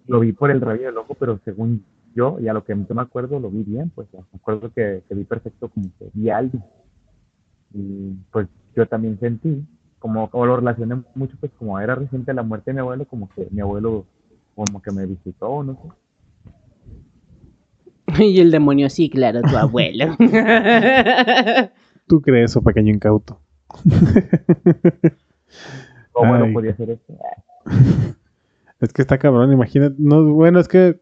lo vi por el rabillo del ojo, pero según yo, y a lo que yo me acuerdo, lo vi bien, pues me acuerdo que, que vi perfecto como que vi a alguien. Y pues yo también sentí, como, como lo relacioné mucho, pues como era reciente la muerte de mi abuelo, como que mi abuelo como que me visitó, no sé. y el demonio, sí, claro, tu abuelo. ¿Tú crees eso, pequeño incauto? ¿Cómo Ay. no podía ser eso? Es que está cabrón, imagínate. No, bueno, es que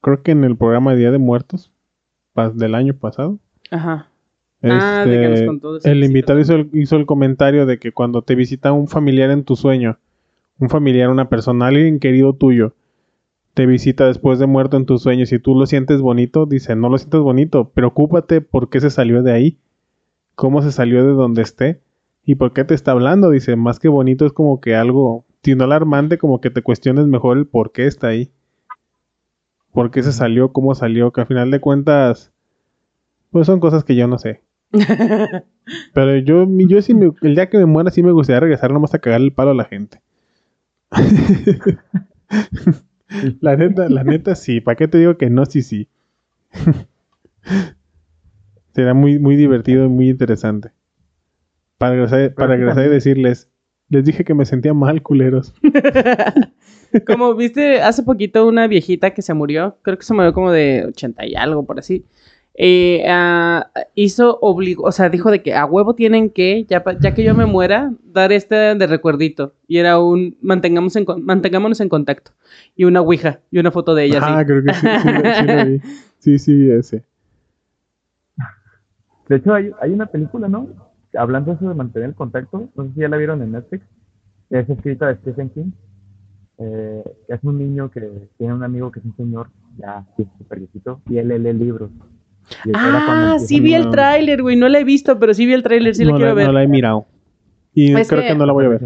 creo que en el programa de Día de Muertos pas- del año pasado, Ajá. Ah, de que nos este, contó de el invitado hizo el, hizo el comentario de que cuando te visita un familiar en tu sueño, un familiar, una persona, alguien querido tuyo, te visita después de muerto en tus sueños y tú lo sientes bonito, dice, no lo sientes bonito, preocúpate por qué se salió de ahí, cómo se salió de donde esté y por qué te está hablando, dice, más que bonito es como que algo, si no alarmante, como que te cuestiones mejor el por qué está ahí, por qué se salió, cómo salió, que al final de cuentas, pues son cosas que yo no sé. Pero yo, yo sí me- el día que me muera sí me gustaría regresar nomás a cagarle el palo a la gente. la neta, la neta sí. ¿Para qué te digo que no? Sí, sí. Será muy, muy divertido y muy interesante. Para regresar, para regresar y decirles, les dije que me sentía mal, culeros. Como viste hace poquito una viejita que se murió, creo que se murió como de 80 y algo, por así. Eh, ah, hizo obligó, o sea, dijo de que a huevo tienen que, ya, ya que yo me muera, dar este de recuerdito. Y era un mantengamos en, mantengámonos en contacto. Y una ouija, y una foto de ella ah, creo que sí, sí, sí lo vi. Sí, sí, ese. De hecho, hay, hay una película, ¿no? Hablando de eso de mantener el contacto, no sé si ya la vieron en Netflix, es escrita de Stephen King. Eh, es un niño que tiene un amigo que es un señor ya súper viejito y él lee libros. Ah, sí vi el tráiler, güey, no la he visto, pero sí vi el tráiler, sí la quiero ver. no la he mirado. Y Es creo que- que no la voy a ver.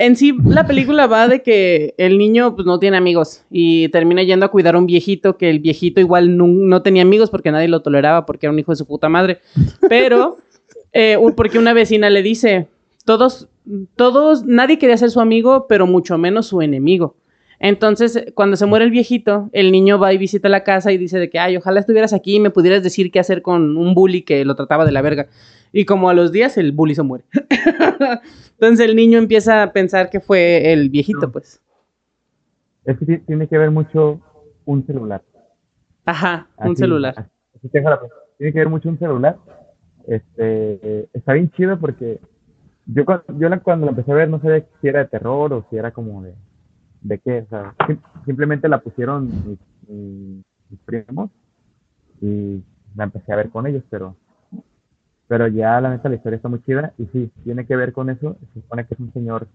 En sí, la película va de que el niño pues, no tiene amigos y termina yendo a cuidar a un viejito que el viejito igual no, no tenía amigos porque nadie lo toleraba porque era un hijo de su puta madre. Pero, eh, porque una vecina le dice, todos, todos, nadie quería ser su amigo, pero mucho menos su enemigo. Entonces, cuando se muere el viejito, el niño va y visita la casa y dice de que, ay, ojalá estuvieras aquí y me pudieras decir qué hacer con un bully que lo trataba de la verga. Y como a los días el bully se muere. Entonces el niño empieza a pensar que fue el viejito, pues. Es que ti- tiene que ver mucho un celular. Ajá, un Así- celular. así te dejo la pregunta. Tiene que ver mucho un celular. Este, eh, está bien chido porque yo, cuando, yo la- cuando la empecé a ver no sabía si era de terror o si era como de, de qué. Simplemente la pusieron mis primos y la empecé a ver con ellos, pero Pero ya la neta la historia está muy chida y sí, tiene que ver con eso. Se supone que es un señor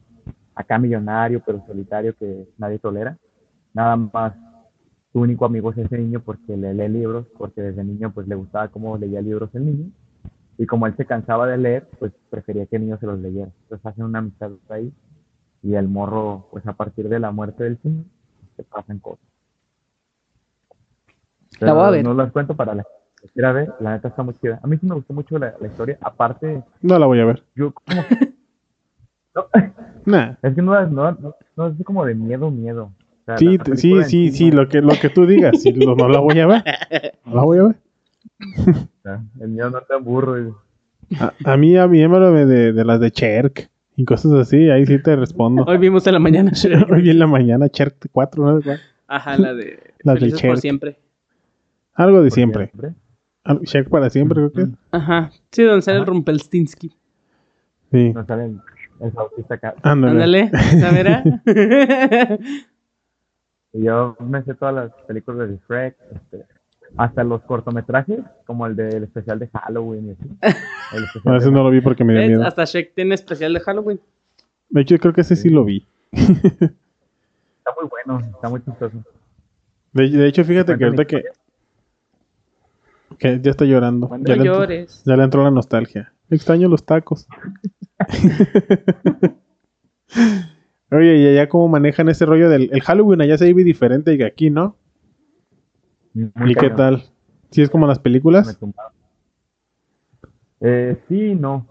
acá millonario, pero solitario que nadie tolera. Nada más su único amigo es ese niño porque le lee libros, porque desde niño pues le gustaba cómo leía libros el niño. Y como él se cansaba de leer, pues prefería que el niño se los leyera. Entonces hacen una amistad ahí y el morro, pues a partir de la muerte del señor, se pasan cosas. La voy a ver. No las cuento para la que quiera ver, la neta está muy chida. A mí sí me gustó mucho la, la historia. Aparte, No la voy a ver. yo como... No, Nah. es que no, es- no, no, no es como de miedo, miedo. O sea, Sí, sí, sí, sí, no- lo que, lo que tú digas. Sí, no, no la voy a ver. No la voy a ver. El miedo no te aburro. A, a mí, a mí, háblame de, de las de Cherk y cosas así. Ahí sí te respondo. Hoy vimos en la mañana Shrek. Hoy en la mañana, Cherk 4, ¿no? Ajá, la de Las del Felices por siempre. Algo de siempre. Al- Cherk para siempre, creo que. Ajá. Sí, donde sale el Ajá. Rumpelstiltskin. Sí. Nos sale el, el flautista acá. Ándale. Ándale, ¿la? Y yo me sé todas las películas de Shrek, este, hasta los cortometrajes, como el del especial de Halloween y así. El especial A veces de- no lo vi porque me dio miedo. Hasta Shrek tiene especial de Halloween. De hecho, creo que ese sí lo vi. Está muy bueno, está muy chistoso. De, de hecho, fíjate que ahorita que, que ya está llorando. Ya No le, entró, llores. ya le entró la nostalgia. Extraño los tacos. Oye, ¿y allá cómo manejan ese rollo del el Halloween? Allá se vive diferente que aquí, ¿no? Muy ¿Y qué tal? ¿Sí es como las películas? Eh, sí, no.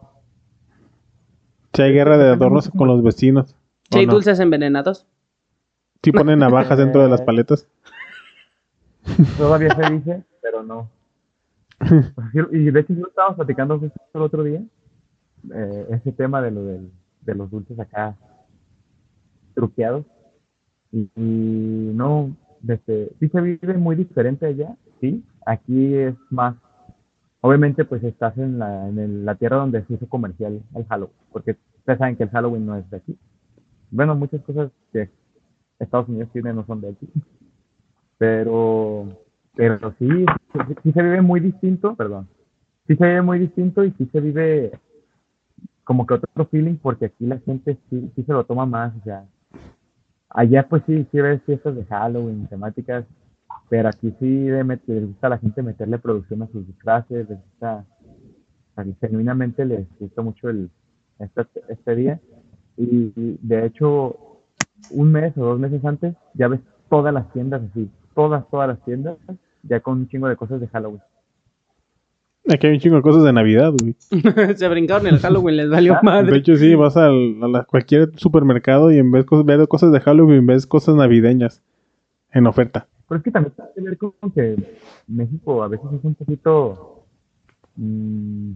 Si hay guerra de adornos con los vecinos. ¿o ¿Sí hay no? dulces envenenados? ¿Sí ponen navajas dentro de las paletas? Todavía se dice, pero no. Y de hecho yo estaba platicando justo el otro día eh, ese tema de lo del, de los dulces acá truqueados. Y, y no, desde, sí se vive muy diferente allá, sí. Aquí es más, obviamente pues estás en la, en la tierra donde se hizo comercial el Halloween, porque ustedes saben que el Halloween no es de aquí. Bueno, muchas cosas que Estados Unidos tiene no son de aquí. Pero, pero sí, sí, sí se vive muy distinto, perdón. Sí se vive muy distinto y sí se vive como que otro feeling porque aquí la gente sí, sí se lo toma más, o sea, allá pues sí, sí ves fiestas de Halloween, temáticas, pero aquí sí de les gusta a la gente meterle producción a sus disfraces, les gusta, a mí genuinamente les gusta mucho el, este, este día y, y, de hecho un mes o dos meses antes ya ves todas las tiendas así, todas, todas las tiendas ya con un chingo de cosas de Halloween. Aquí hay un chingo de cosas de Navidad, güey. Se brincaron el Halloween, les valió Ah, De madre. hecho, sí, vas al, a la- cualquier supermercado y en vez de cosas de Halloween, ves cosas navideñas en oferta. Pero es que también tiene que ver con que México a veces es un poquito. mm,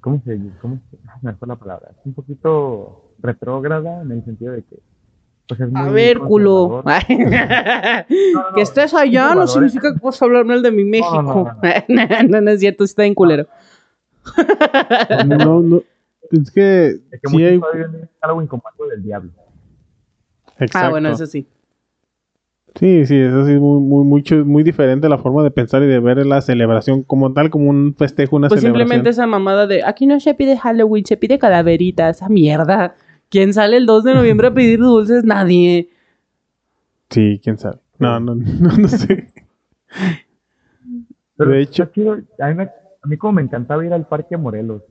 ¿Cómo se cómo se- ah, me fue la palabra? Es un poquito retrógrada en el sentido de que. Pues es A ver, culo. que estés allá no significa que puedas hablar mal de mi México. no, No, no, es cierto, está en culero. No, no. Es que, Es que sí muchos hay. todavía Halloween del diablo. Exacto. Ah, bueno, eso sí. Sí, sí, eso sí es muy, muy, mucho, muy diferente la forma de pensar y de ver la celebración como tal, como un festejo, una Pues celebración. simplemente esa mamada de aquí no se pide Halloween, se pide calaverita, esa mierda. ¿Quién sale el 2 de noviembre a pedir dulces? Nadie. Sí, quién sabe. No, no, no, no sé. Pero De hecho- chido, a, mí me- a mí como me encantaba ir al Parque Morelos.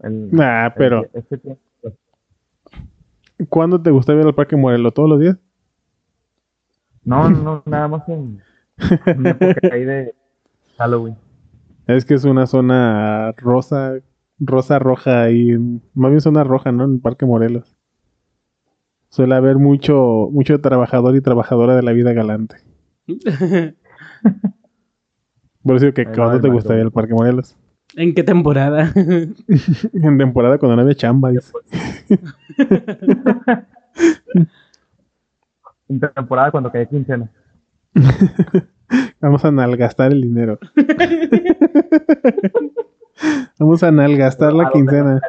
El- Nah, el- pero este tiempo, ¿cuándo te gusta ir al Parque Morelos? ¿Todos los días? No, no, nada más en, en una época ahí de Halloween. Es que es una zona rosa, rosa roja y más bien zona roja, ¿no? En el Parque Morelos. Suele haber mucho, mucho trabajador y trabajadora de la vida galante. Por eso digo que Ahí va ¿cuándo el te gustaría el. Parque Morelos? ¿En qué temporada? En temporada cuando no había chamba. dice. En temporada cuando cae quincena. Vamos a malgastar el dinero. Vamos a malgastar la ¿A dónde quincena.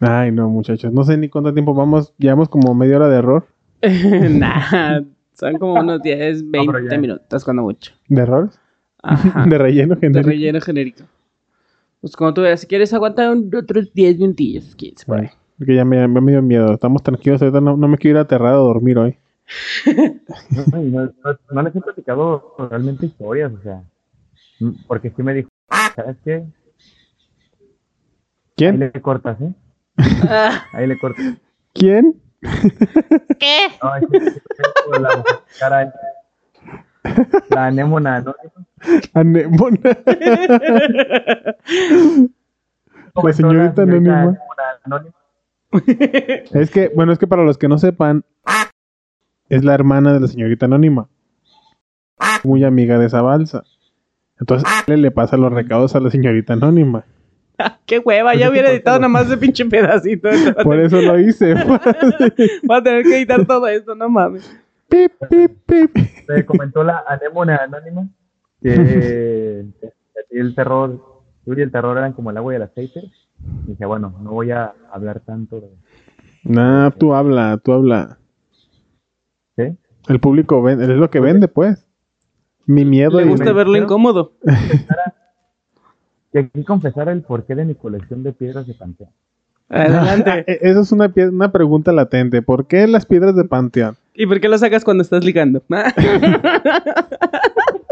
Ay, no, muchachos. No sé ni cuánto tiempo vamos. Llevamos como media hora de error. nah, son como unos 10, 20 pero ya. minutos cuando mucho. ¿De errores? Ajá. De relleno de genérico. relleno genérico. Pues como tú veas, si quieres aguantar un- otros 10 minutillos, 15 por ahí. Bueno, porque ya me, me dio miedo. Estamos tranquilos. Ahorita no, no me quiero ir aterrado a dormir hoy. No, no, no- no les he platicado realmente historias, o sea, porque sí me dijo, ¿sabes qué? Ahí ¿Quién? le cortas, ¿eh? Ah, Ahí le cortas. ¿Quién? ¿Qué? No, es que- la cara, la anémona anónima. Anémona. La señorita anónima. anónima. Es que, bueno, es que para los que no sepan, es la hermana de la señorita anónima. Muy amiga de esa balsa. Entonces le, le pasa los recados a la señorita anónima. Qué hueva, ya hubiera editado nada más de pinche pedacito. Por eso lo hice. Voy a tener que editar todo esto, no mames. Pip, pip, pip. Me comentó la anémona anónima que que el terror, tú y el terror eran como el agua y el aceite. Y dije, bueno, no voy a hablar tanto de... Nah, tú habla, tú habla. ¿Sí? El público vende, es lo que vende, pues. Mi miedo Le y gusta me- verlo incómodo. Y aquí confesar el porqué de mi colección de piedras de panteón. Adelante. Eh, Eso es una, una pregunta latente. ¿Por qué las piedras de panteón? ¿Y por qué lo sacas cuando estás ligando?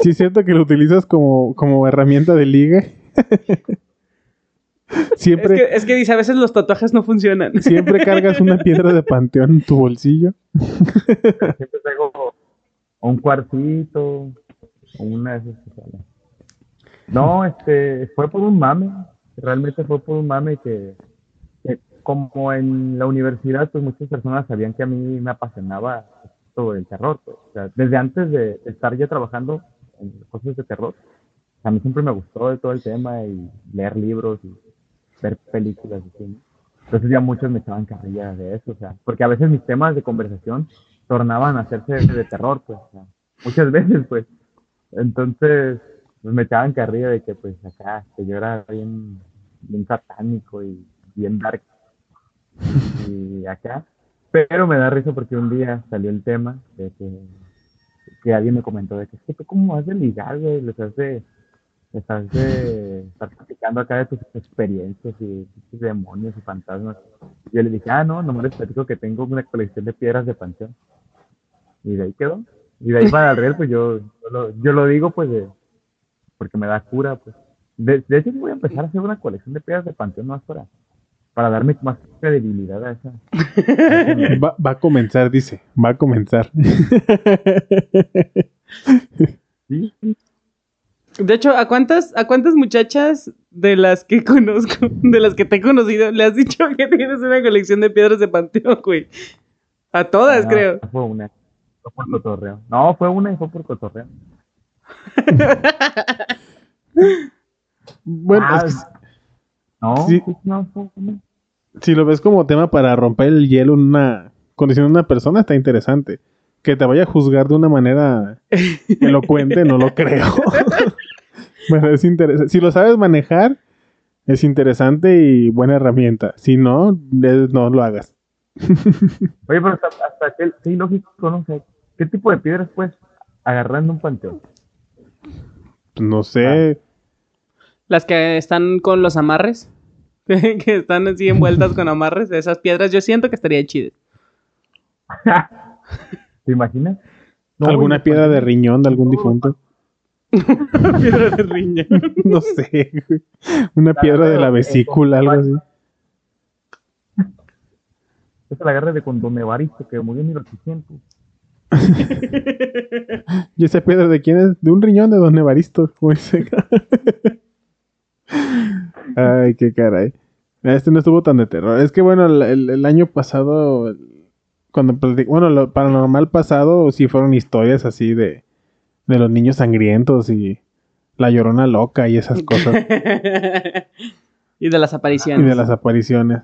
Sí, es cierto que lo utilizas como, como herramienta de ligue. Es siempre, que, es que dice, a veces los tatuajes no funcionan. siempre cargas una piedra de panteón en tu bolsillo. Siempre traigo un cuarcito o una de esas. No, este, fue por un mame. Realmente fue por un mame que, como en la universidad, pues muchas personas sabían que a mí me apasionaba todo el terror. pues. O sea, desde antes de estar ya trabajando en cosas de terror, a mí siempre me gustó de todo el tema y leer libros y ver películas y así. Entonces ya muchos me echaban carrilla de eso, o sea, porque a veces mis temas de conversación tornaban a hacerse de terror, pues, muchas veces, pues. Entonces, pues, me echaban carrilla de que, pues, acá, que yo era bien, bien satánico y bien dark. Y acá. Pero me da risa porque un día salió el tema de que, que alguien me comentó de que, es que tú cómo vas de ligar, güey, les has de, les has de estar platicando acá de tus experiencias y tus demonios y fantasmas. Y yo le dije, ah, no, nomás les platico que tengo una colección de piedras de panteón. Y de ahí quedó. Y de ahí para el real, pues yo, yo, lo, yo lo digo, pues, de, porque me da cura, pues. De, de hecho, voy a empezar a hacer una colección de piedras de panteón más para, para darme más credibilidad a esa. Va, va a comenzar, dice. Va a comenzar. Sí, De hecho, ¿a cuántas, ¿a cuántas muchachas de las que conozco, de las que te he conocido, le has dicho que tienes una colección de piedras de panteón, güey? A todas, no, creo. Fue una. Fue por cotorreo. No, fue una y fue por cotorreo. Bueno, Ah, es que No, Sí. sí, no, fue una. si lo ves como tema para romper el hielo en una condición de una persona, está interesante. Que te vaya a juzgar de una manera elocuente, no lo creo. bueno, es interesante. Si lo sabes manejar, es interesante y buena herramienta. Si no, no lo hagas. Oye, pero hasta, hasta qué, qué ilógico, ¿no? ¿Qué tipo de piedras puedes agarrar en un panteón? No sé. Las que están con los amarres, que están así envueltas con amarres, esas piedras, yo siento que estaría chido. ¿Te imaginas? No, ¿Alguna piedra de riñón de algún difunto? Piedra de riña. No sé. güey. Una La piedra de la vesícula, algo así. Esa la agarra de con Don Evaristo, que murió en 1800. ¿Y esa piedra de quién es? De un riñón de Don Evaristo. como dice. Ay, qué caray. Este no estuvo tan de terror. Es que bueno, el, el- el año pasado, cuando bueno, lo paranormal pasado, sí fueron historias así de, de los niños sangrientos y la llorona loca y esas cosas. y de las y apariciones. de las apariciones.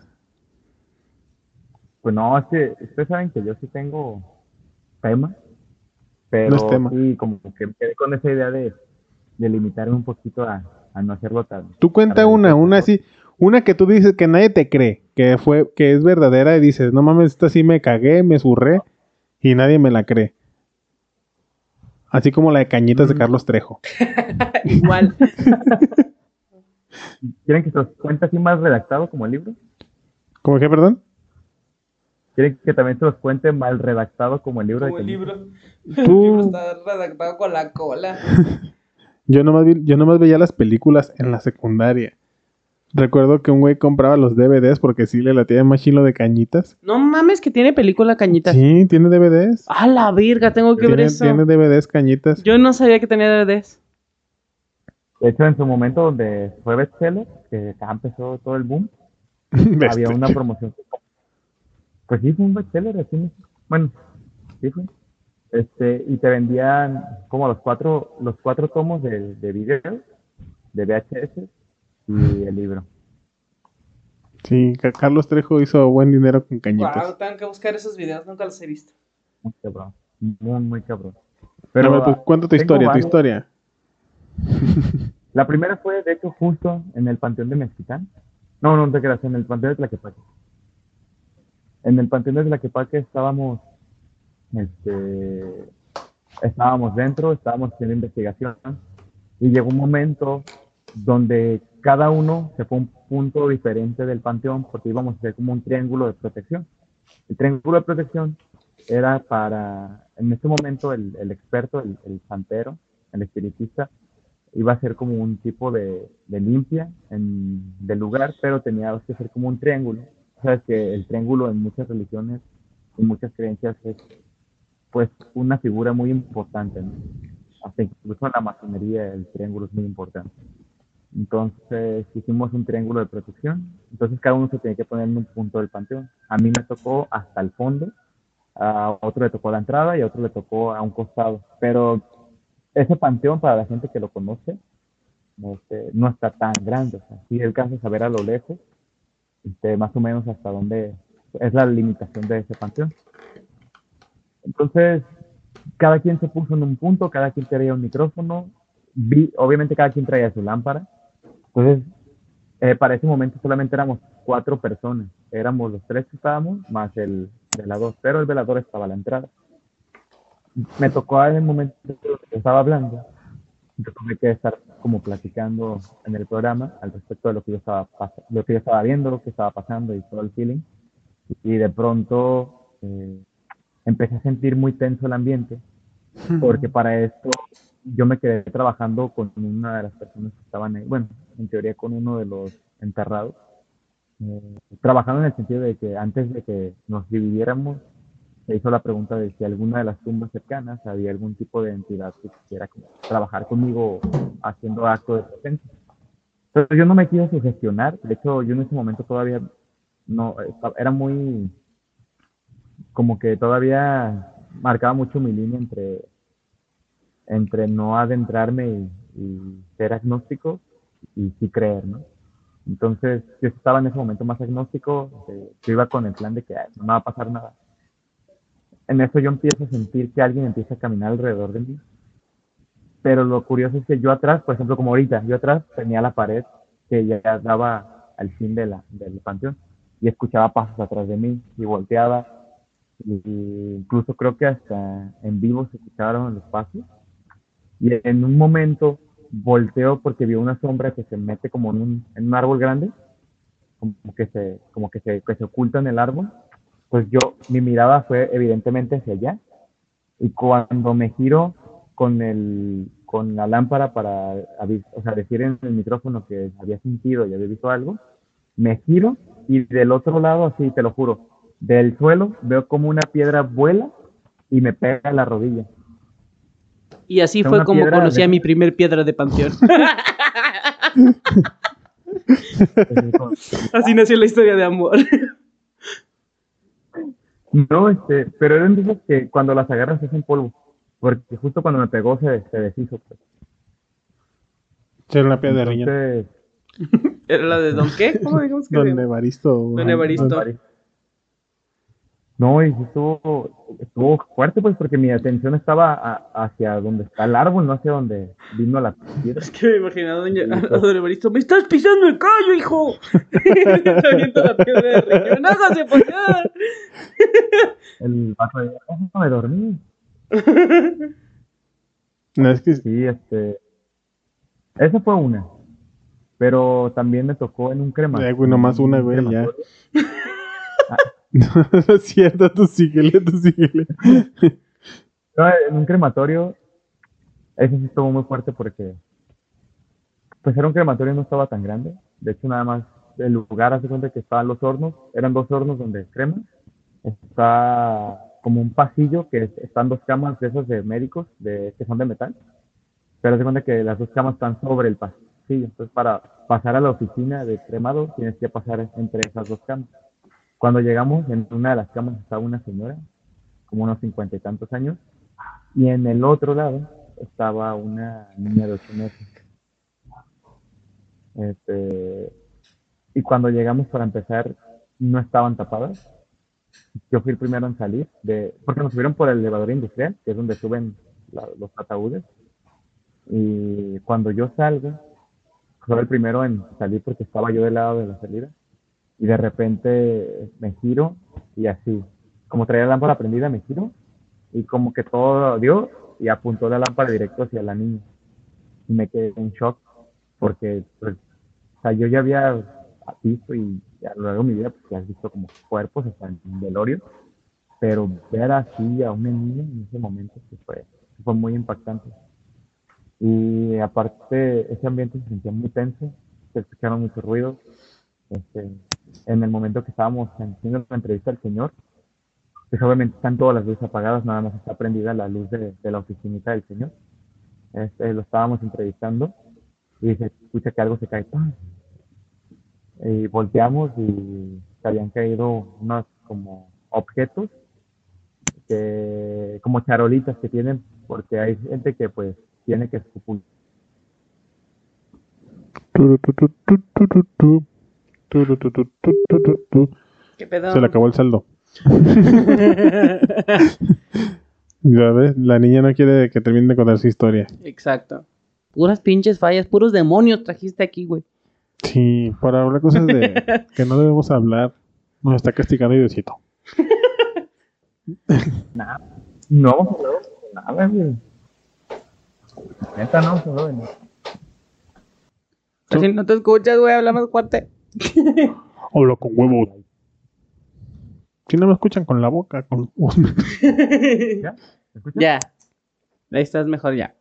Pues no, es que ustedes saben que yo sí tengo tema, pero No es tema. sí, como que me quedé con esa idea de, de limitarme un poquito a, a no hacerlo tan... Tú cuenta una, una así, una que tú dices que nadie te cree, que fue, que es verdadera y dices, no mames, esta sí me cagué, me zurré y nadie me la cree. Así como la de Cañitas de Mm. Carlos Trejo. Igual. ¿Quieren que se los cuente así más redactado como el libro? ¿Cómo que, perdón? ¿Quieren que también se los cuente mal redactado como el libro? de Como el Cañitas? libro. Tú- El libro está redactado con la cola. Yo nomás, vi- yo nomás veía las películas en la secundaria. Recuerdo que un güey compraba los DVDs porque sí le latía más chilo de cañitas. No mames, que tiene película cañita. Sí, tiene DVDs. A la virga, tengo que ver Tiene, eso. tiene DVDs cañitas. Yo no sabía que tenía DVDs. De hecho, en su momento donde fue bestseller, que acá empezó todo el boom, había una promoción. Pues sí, fue un bestseller. Así, ¿no? bueno, sí fue. Este, y te vendían como los cuatro, los cuatro tomos de, de video, de VHS y el libro. Sí, Ca- Carlos Trejo hizo buen dinero con cañitas. Wow, tengo que buscar esos videos, nunca los he visto. Muy cabrón. Muy, muy cabrón. Pero, Pero pues, cuenta tu historia, tu historia. La primera fue, de hecho, justo en el Panteón de Mexicán. No, no te creas, en el Panteón de Tlaquepaque. En el Panteón de Tlaquepaque estábamos, este, estábamos dentro, estábamos haciendo investigación y llegó un momento donde cada uno se fue a un punto diferente del panteón porque íbamos a hacer como un triángulo de protección. El triángulo de protección era para, en este momento, el, experto, el, el santero, el espiritista, iba a ser como un tipo de, de limpia en, del lugar, pero tenía que ser como un triángulo. Sabes que el triángulo en muchas religiones y muchas creencias es pues una figura muy importante. Hasta incluso en la masonería el triángulo es muy importante. Entonces hicimos un triángulo de protección. Entonces cada uno se tenía que poner en un punto del panteón. A mí me tocó hasta el fondo, a otro le tocó la entrada y a otro le tocó a un costado. Pero ese panteón, para la gente que lo conoce, este, no está tan grande. O sea, sí alcanzas a ver a lo lejos, más o menos hasta dónde es la limitación de ese panteón. Entonces, cada quien se puso en un punto, cada quien traía un micrófono, vi, obviamente cada quien traía su lámpara. Entonces, eh, para ese momento solamente éramos cuatro personas. Éramos los tres que estábamos, más el velador, pero el velador estaba a la entrada. Me tocó en el momento que estaba hablando, yo tuve que estar como platicando en el programa al respecto de lo que yo estaba, lo que yo estaba viendo, lo que estaba pasando y todo el feeling. Y de pronto eh, empecé a sentir muy tenso el ambiente, porque para esto yo me quedé trabajando con una de las personas que estaban ahí, bueno, en teoría con uno de los enterrados, eh, trabajando en el sentido de que antes de que nos dividiéramos, se hizo la pregunta de si alguna de las tumbas cercanas había algún tipo de entidad que quisiera trabajar conmigo haciendo acto de presencia. Entonces yo no me quise sugestionar, de hecho yo en ese momento todavía no, era muy, como que todavía marcaba mucho mi línea entre, entre no adentrarme y, y ser agnóstico y sí creer, ¿no? Entonces yo estaba en ese momento más agnóstico, yo iba con el plan de que "Ay, no me va a pasar nada. En eso yo empiezo a sentir que alguien empieza a caminar alrededor de mí. Pero lo curioso es que yo atrás, por ejemplo, como ahorita, yo atrás tenía la pared que ya daba al fin de la, del panteón y escuchaba pasos atrás de mí y volteaba. Y, y incluso creo que hasta en vivo se escucharon los pasos. Y en un momento volteo porque vi una sombra que se mete como en un, en un árbol grande como que se como que se, que se oculta en el árbol pues yo mi mirada fue evidentemente hacia allá y cuando me giro con el con la lámpara para o sea, decir en el micrófono que había sentido y había visto algo me giro y del otro lado así te lo juro del suelo veo como una piedra vuela y me pega en la rodilla Y así fue como conocí de- a mi primer piedra de panteón. Así nació la historia de amor. No, este, pero eran esas que cuando las agarras se hacen polvo. Porque justo cuando me pegó se, se deshizo. pues. Era una piedra de riñón. Entonces, ¿Era la de Don qué? ¿Cómo digamos que Don llama? Evaristo. Don Evaristo. Don- no, y sí estuvo, estuvo fuerte, pues, porque mi atención estaba a- hacia donde está el árbol, no hacia donde vino la piedra. Es que me imaginé a, doña, a Don Evaristo. ¡Me estás pisando el callo, hijo! Está viendo la piedra de. ¡Hágase por allá! El vaso de déjame dormir. No, es que Sí, este. Esa fue una. Pero también me tocó en un crema. Ay, güey, nomás una, güey, ya. crematorio. no es cierto, tú síguele, tú síguele. No, en un crematorio, ese sí estuvo muy fuerte porque, pues era un crematorio, no estaba tan grande. De hecho, nada más el lugar, hace cuenta que estaban los hornos, eran dos hornos donde crema. Está como un pasillo que es- están dos camas de esos de médicos, de, que son de metal. Pero hace cuenta que las dos camas están sobre el pasillo. Entonces, para pasar a la oficina de cremado, tienes que pasar entre esas dos camas. Cuando llegamos, en una de las camas estaba una señora, como unos cincuenta y tantos años, y en el otro lado estaba una niña de ocho meses. Este, y cuando llegamos para empezar, no estaban tapadas. Yo fui el primero en salir, de, porque nos subieron por el elevador industrial, que es donde suben la- los ataúdes. Y cuando yo salgo, soy el primero en salir porque estaba yo del lado de la salida. Y de repente me giro y así, como traía la lámpara prendida, me giro y como que todo dio y apuntó la lámpara directo hacia la niña. Y me quedé en shock porque, pues, o sea, yo ya había visto y a lo largo de mi vida, pues, ya has visto como cuerpos hasta en velorio, pero ver así a una niña en ese momento pues, fue, fue muy impactante. Y aparte, ese ambiente se sentía muy tenso, se escucharon muchos ruidos. Este, en el momento que estábamos haciendo la entrevista al señor, pues obviamente están todas las luces apagadas, nada más está prendida la luz de, la oficinita del señor. Este, lo estábamos entrevistando y se escucha que algo se cae. ¡pam! Y volteamos y se habían caído unos como objetos, que, como charolitas que tienen, porque hay gente que pues tiene que escupir. ¿Qué pedo? Se le acabó el saldo. Ya ves, la niña no quiere que termine de contar su historia. Exacto. Puras pinches fallas, puros demonios trajiste aquí, güey. Sí, para hablar cosas de que no debemos hablar, nos está castigando Diosito. No hemos hablado de nada, güey. Neta, no de nada. Casi no te escuchas, güey, habla más fuerte. Hablo con huevos. Si no me escuchan con la boca, con... ¿Ya? ¿Me escuchas? ya. Ahí estás mejor ya.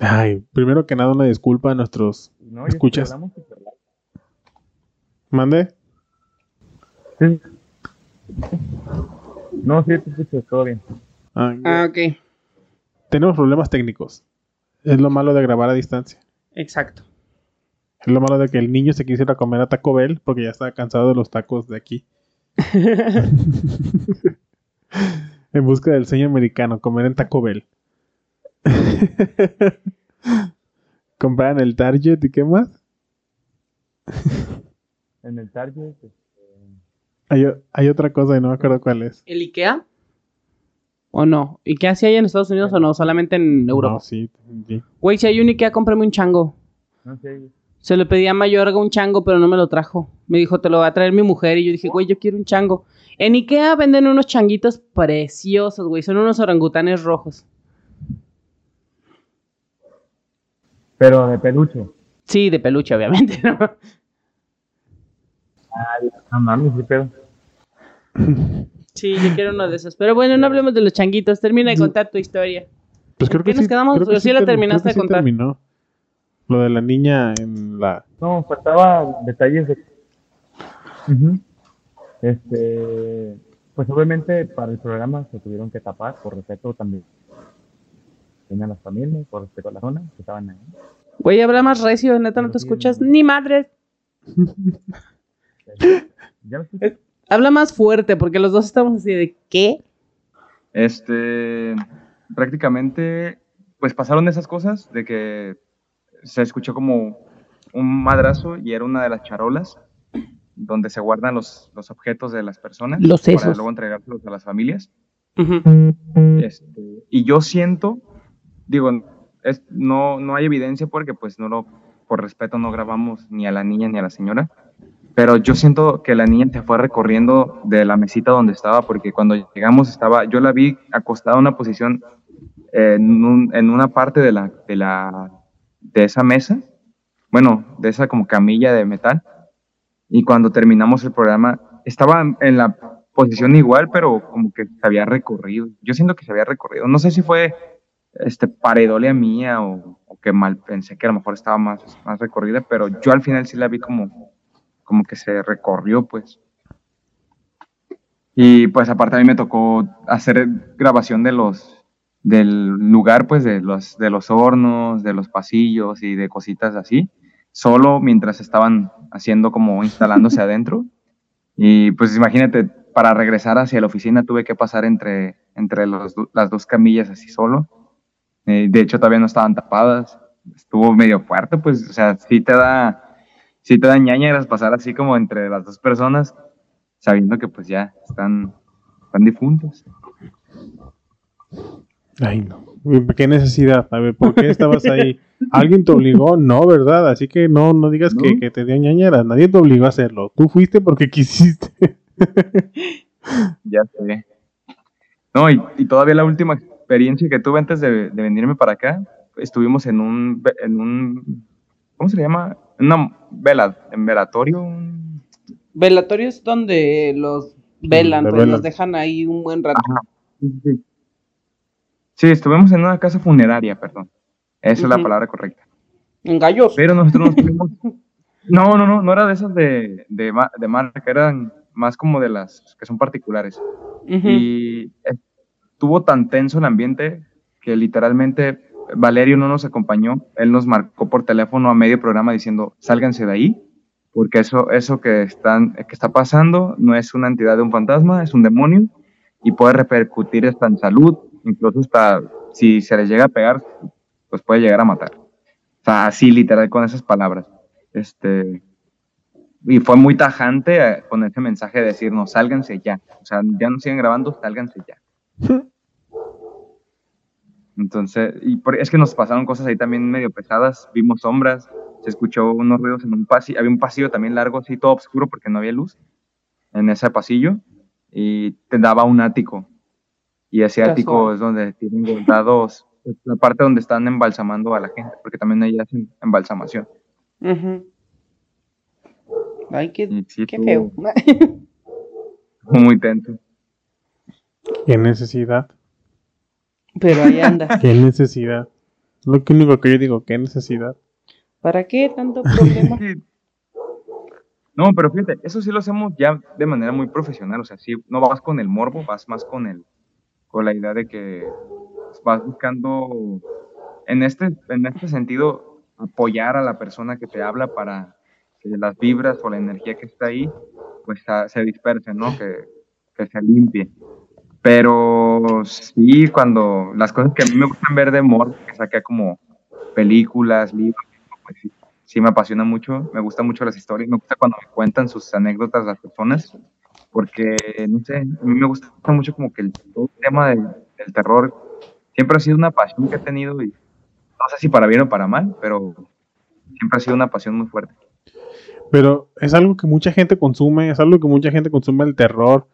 Ay, primero que nada una disculpa a nuestros... No, ¿Escuchas? hablamos. ¿Mande? Sí. No, sí, te escucho, todo bien. Ah, Ah, ok. Tenemos problemas técnicos. Es lo malo de grabar a distancia. Exacto. Es lo malo de que el niño se quisiera comer a Taco Bell porque ya está cansado de los tacos de aquí. en busca del sueño americano, comer en Taco Bell. Comprar en el Target y qué más. En el Target, este, Hay, otra cosa y no me acuerdo cuál es. ¿El IKEA? ¿O no? ¿IKEA sí hay en Estados Unidos o no? Solamente en Europa. No, sí, sí. Güey, si hay un IKEA, cómprame un chango. no sé, Se le pedí a Mayorga un chango, pero no me lo trajo. Me dijo, te lo va a traer mi mujer. Y yo dije, güey, yo quiero un chango. En Ikea venden unos changuitos preciosos, güey. Son unos orangutanes rojos. pero de peluche. Sí, de peluche, obviamente, ¿no? No mames, sí, pero. Sí, yo quiero uno de esos. Pero bueno, no hablemos de los changuitos. Termina de contar tu historia. Pues creo qué que nos sí, quedamos? creo que ¿O sí la ter- terminaste creo que de contar? terminó. Lo de la niña en la... No, faltaba detalles de. Este. Pues obviamente para el programa se tuvieron que tapar por respeto también. Tenían las familias, por respeto a la zona que estaban ahí. Güey, habla más recio, neta, no te escuchas ni madre. ¿Ya? Habla más fuerte, porque los dos estamos así de ¿qué? Este, prácticamente, pues pasaron esas cosas de que se escuchó como un madrazo y era una de las charolas donde se guardan los, los objetos de las personas Los para sesos. luego entregárselos a las familias. Este, y yo siento, digo, es, no, no hay evidencia porque pues no lo, por respeto no grabamos ni a la niña ni a la señora, pero yo siento que la niña se fue recorriendo de la mesita donde estaba porque cuando llegamos estaba, yo la vi acostada en una posición eh, en, un- en una parte de la, de la de esa mesa, bueno, de esa como camilla de metal. Y cuando terminamos el programa, estaba en- la posición igual, pero como que se había recorrido. Yo siento que se había recorrido. No sé si fue este pareidolia mía o, o que mal pensé que a lo mejor estaba más, más recorrida, pero yo al final sí la vi como, como que se recorrió, pues. Y pues aparte a mí me tocó hacer grabación de los del lugar, pues de los de los hornos, de los pasillos y de cositas así, solo mientras estaban haciendo como instalándose adentro. Y pues imagínate, para regresar hacia la oficina tuve que pasar entre, entre los las dos camillas así solo. Eh, de hecho, todavía no estaban tapadas. Estuvo medio fuerte, pues, o sea, sí te da, sí te da ñañeras pasar así como entre las dos personas, sabiendo que pues ya están, están difuntos. Ay, no. ¿Qué necesidad? A ver, ¿por qué estabas ahí? ¿Alguien te obligó? No, ¿verdad? Así que no, no digas Que, No. que te dio ñañera. Nadie te obligó a hacerlo. Tú fuiste porque quisiste. Ya sé. No, y, y todavía la última experiencia que tuve antes de, de venirme para acá, estuvimos en un, en un, ¿cómo se le llama? En una vela, en velatorio, Velatorio es donde los velan, pues velan. los dejan ahí un buen rato. Ajá. Sí, sí, sí. Estuvimos en una casa funeraria, perdón. Esa es la palabra correcta. En gallos. Pero nosotros nos fuimos. No, no, no, no era de esas de, de, de marca, eran más como de las que son particulares. Ujú. Y estuvo tan tenso el ambiente que literalmente Valerio no nos acompañó. Él nos marcó por teléfono a medio programa diciendo, sálganse de ahí, porque eso, eso que, están, que está pasando no es una entidad de un fantasma, es un demonio y puede repercutir hasta en salud, incluso hasta si se les llega a pegar, pues puede llegar a matar. O sea, así literal con esas palabras. Este, y fue muy tajante eh, con ese mensaje de decirnos, sálganse ya. O sea, ya no sigan grabando, sálganse ya. Entonces, y por- es que nos pasaron cosas ahí también medio pesadas, vimos sombras, se escuchó unos ruidos en un pasillo, había un pasillo también largo, así todo oscuro porque no había luz en ese pasillo y te daba un ático. Y ese Casual. ático es donde tienen guardados, es la parte donde están embalsamando a la gente, porque también ahí hacen embalsamación. Ujú. Ay, qué, sí, feo. Muy tenso. ¿Qué necesidad? Pero ahí anda. ¿Qué necesidad? Lo que único que yo digo, ¿qué necesidad? ¿Para qué tanto problema? No, pero fíjate, eso sí lo hacemos ya de manera muy profesional, o sea, sí, no vas con el morbo, vas más con el, con la idea de que vas buscando, en este, en este sentido, apoyar a la persona que te habla para que las vibras o la energía que está ahí, pues a- se disperse, ¿no? Que, que se limpie. Pero sí, cuando las cosas que a mí me gustan ver de morbo, que saca como películas, libros, pues sí, sí me apasiona mucho, me gusta mucho las historias, me gusta cuando me cuentan sus anécdotas las personas, porque, no sé, a mí me gusta mucho como que el, todo el tema del, del terror siempre ha sido una pasión que he tenido y no sé si para bien o para mal, pero siempre ha sido una pasión muy fuerte. Pero es algo que mucha gente consume, es algo que mucha gente consume el terror,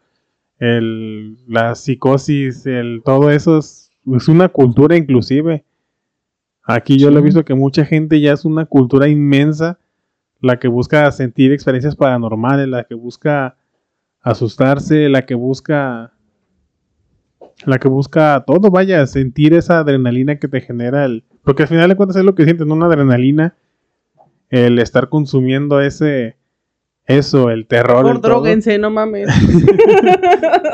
el, la psicosis, el, todo eso es, es una cultura inclusive. Aquí yo lo he Sí. visto que mucha gente ya es una cultura inmensa, la que busca sentir experiencias paranormales, la que busca asustarse, la que busca la que busca todo, vaya, sentir esa adrenalina que te genera el, porque al final de cuentas es lo que sientes, ¿no? una adrenalina, el estar consumiendo ese, eso, el terror. Por el todo. droguense, no mames.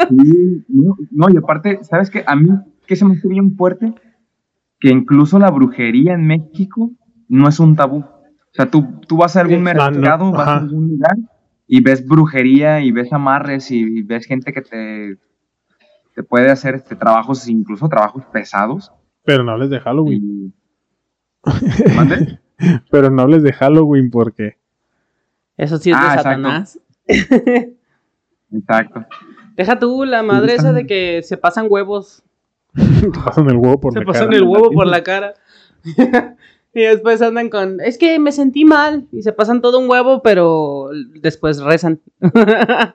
Sí, no, no, y aparte, ¿sabes qué? A mí, que se me hace bien fuerte, que incluso la brujería en México no es un tabú. O sea, tú, tú vas a algún Ah, no, mercado, vas a algún lugar y ves brujería y ves amarres y, y ves gente que te, te puede hacer este, trabajos, incluso trabajos pesados. Pero no hables de Halloween. Y... ¿Mande? Pero no hables de Halloween porque Eso sí es de Ah. Satanás. Exacto. Deja tú la madre esa de que se pasan huevos. te pasan el huevo por se la pasan cara. el huevo por la cara. y después andan con, es que me sentí mal. Y se pasan todo un huevo, pero después rezan.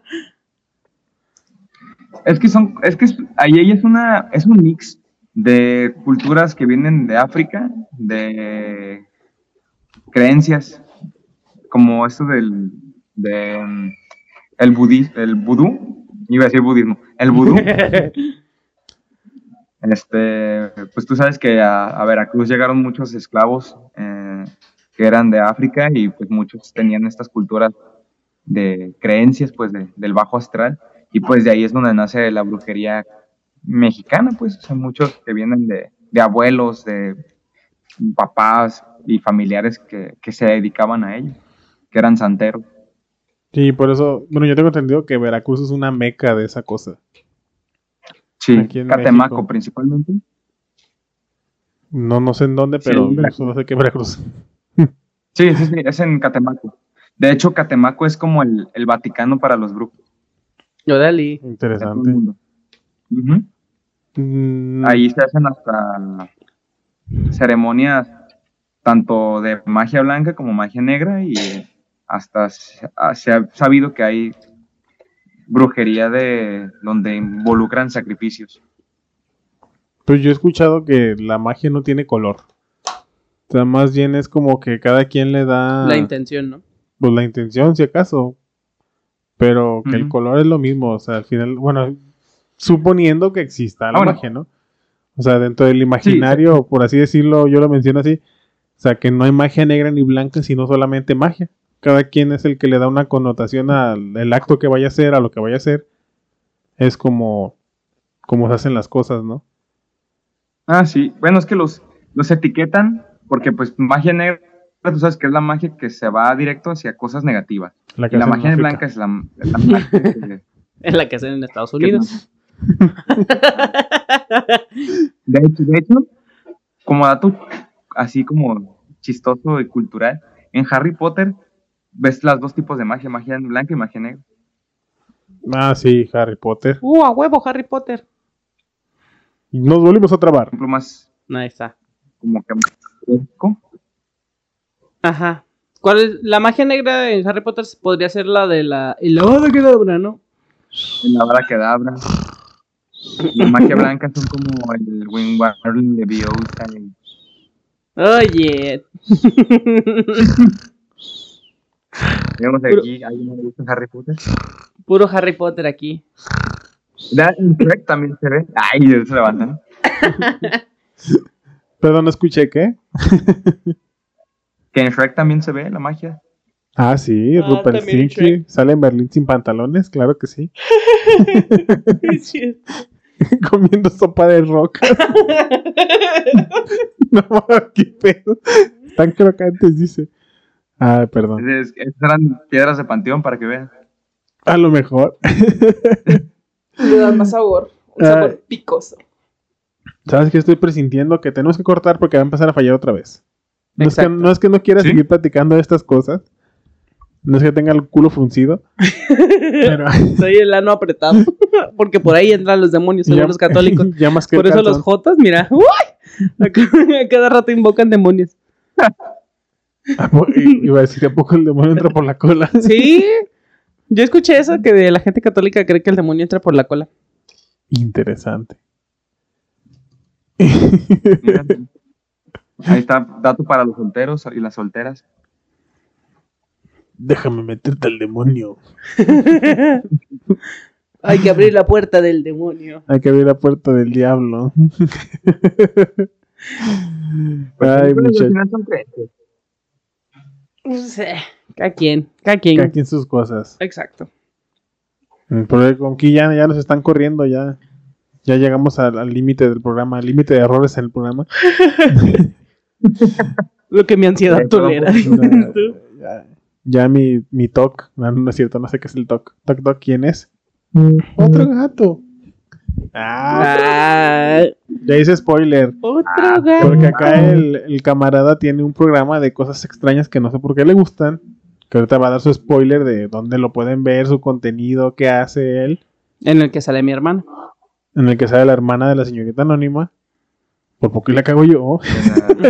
Es que son, es que ahí es una, es un mix de culturas que vienen de África, de creencias, como esto del de, mm, el, budismo, el vudú, iba a decir budismo, el vudú. Este, pues tú sabes que a, Veracruz llegaron muchos esclavos eh, que eran de África y pues muchos tenían estas culturas de creencias pues de- del bajo astral y pues de ahí es donde nace la brujería mexicana pues, sea, muchos que vienen de, de abuelos, de papás y familiares que, que se dedicaban a ello, que eran santeros. Sí, por eso, bueno, yo tengo entendido que Veracruz es una meca de esa cosa. Sí, Aquí en Catemaco México. principalmente. No, no sé en dónde, pero Sí, Veracruz. solo sé que Veracruz. Sí, sí, sí, es en Catemaco. De hecho, Catemaco es como el, el Vaticano para los brujos. Órale. Interesante. mundo. Ujú. Mm, Ahí se hacen hasta ceremonias tanto de magia blanca como magia negra y hasta se ha- se ha sabido que hay brujería de donde involucran sacrificios. Pues yo he escuchado que la magia no tiene color. O sea, más bien es como que cada quien le da La intención, ¿no? pues, la intención, si acaso. Pero que el color es lo mismo. O sea, al final, bueno, suponiendo que exista la Ah, magia, ¿no? O sea, dentro del imaginario, por así decirlo, yo lo menciono así. O sea, que no hay magia negra ni blanca, sino solamente magia. Cada quien es el que le da una connotación al el acto que vaya a hacer, a lo que vaya a hacer. Es como, como se hacen las cosas, ¿no? Ah, sí. Bueno, es que los, los etiquetan porque pues magia negra, tú sabes que es la magia que se va directo hacia cosas negativas. La Y la hacen en magia blanca es la, es la magia que- Es la que hacen en Estados Unidos. De hecho, de hecho, como dato así como chistoso y cultural, en Harry Potter ves las dos tipos de magia, magia blanca y magia negra. Ah, sí, Harry Potter. Uh, a huevo, Harry Potter. Y nos volvimos a trabar. Por ejemplo, más Ahí está. como que. Ajá. ¿Cuál es? La magia negra en Harry Potter podría ser la de la. Y la Avada Kedavra, ¿no? en la vara quedabra. La magia blanca son como el Wingardium Leviosa. y- Oye. Tenemos aquí, ¿alguien le gusta Harry Potter? Puro Harry Potter aquí. En Shrek también se ve. Ay, se levantan. Perdón, no escuché qué. Que en Shrek también se ve la magia. Ah, sí, Ah, Rupert Shrek. sale en Berlín sin pantalones, claro que sí. Comiendo sopa de roca. no, qué pedo. Están crocantes, dice. Ah, perdón. Es- es- eran piedras de panteón para que vean. A lo mejor. Le da más sabor. Un Ah. sabor picoso. ¿Sabes qué estoy presintiendo? Que tenemos que cortar porque va a empezar a fallar otra vez. No es, que, no es que no quiera ¿Sí? seguir platicando de estas cosas. No es que tenga el culo fruncido. pero Soy el ano apretado. Porque por ahí entran los demonios, según ya- los católicos. ya más que Por eso los jotas, mira. ¡Uy! Cada rato invocan demonios. ¿A po- i- Iba a decir, ¿a poco el demonio entra por la cola? Sí. Yo escuché eso, que de la gente católica cree que el demonio entra por la cola. Interesante. Mira. Ahí está, dato para los solteros y las solteras. Déjame meterte al demonio. Hay que abrir la puerta del demonio. Hay que abrir la puerta del diablo. Ay, Pues, al muchachos. Pues, eh, Cada quien, cada quien. Cada quien sus cosas. Exacto. Porque con aquí ya, ya nos están corriendo, ya. Ya llegamos al límite del programa, al límite de errores en el programa. Lo que mi ansiedad Eh, tolera. Ya, ya, ya mi, mi TOC, no, no es cierto, no sé qué es el TOC. TOC, TOC, ¿quién es? Otro gato. Ah, Ah, ya hice spoiler. otro gato. Porque acá el, el camarada tiene un programa de cosas extrañas que no sé por qué le gustan. Que ahorita va a dar su spoiler de dónde lo pueden ver, su contenido, qué hace él. En el que sale mi hermano. En el que sale la hermana de la señorita anónima. Por poco y la cago yo. De la,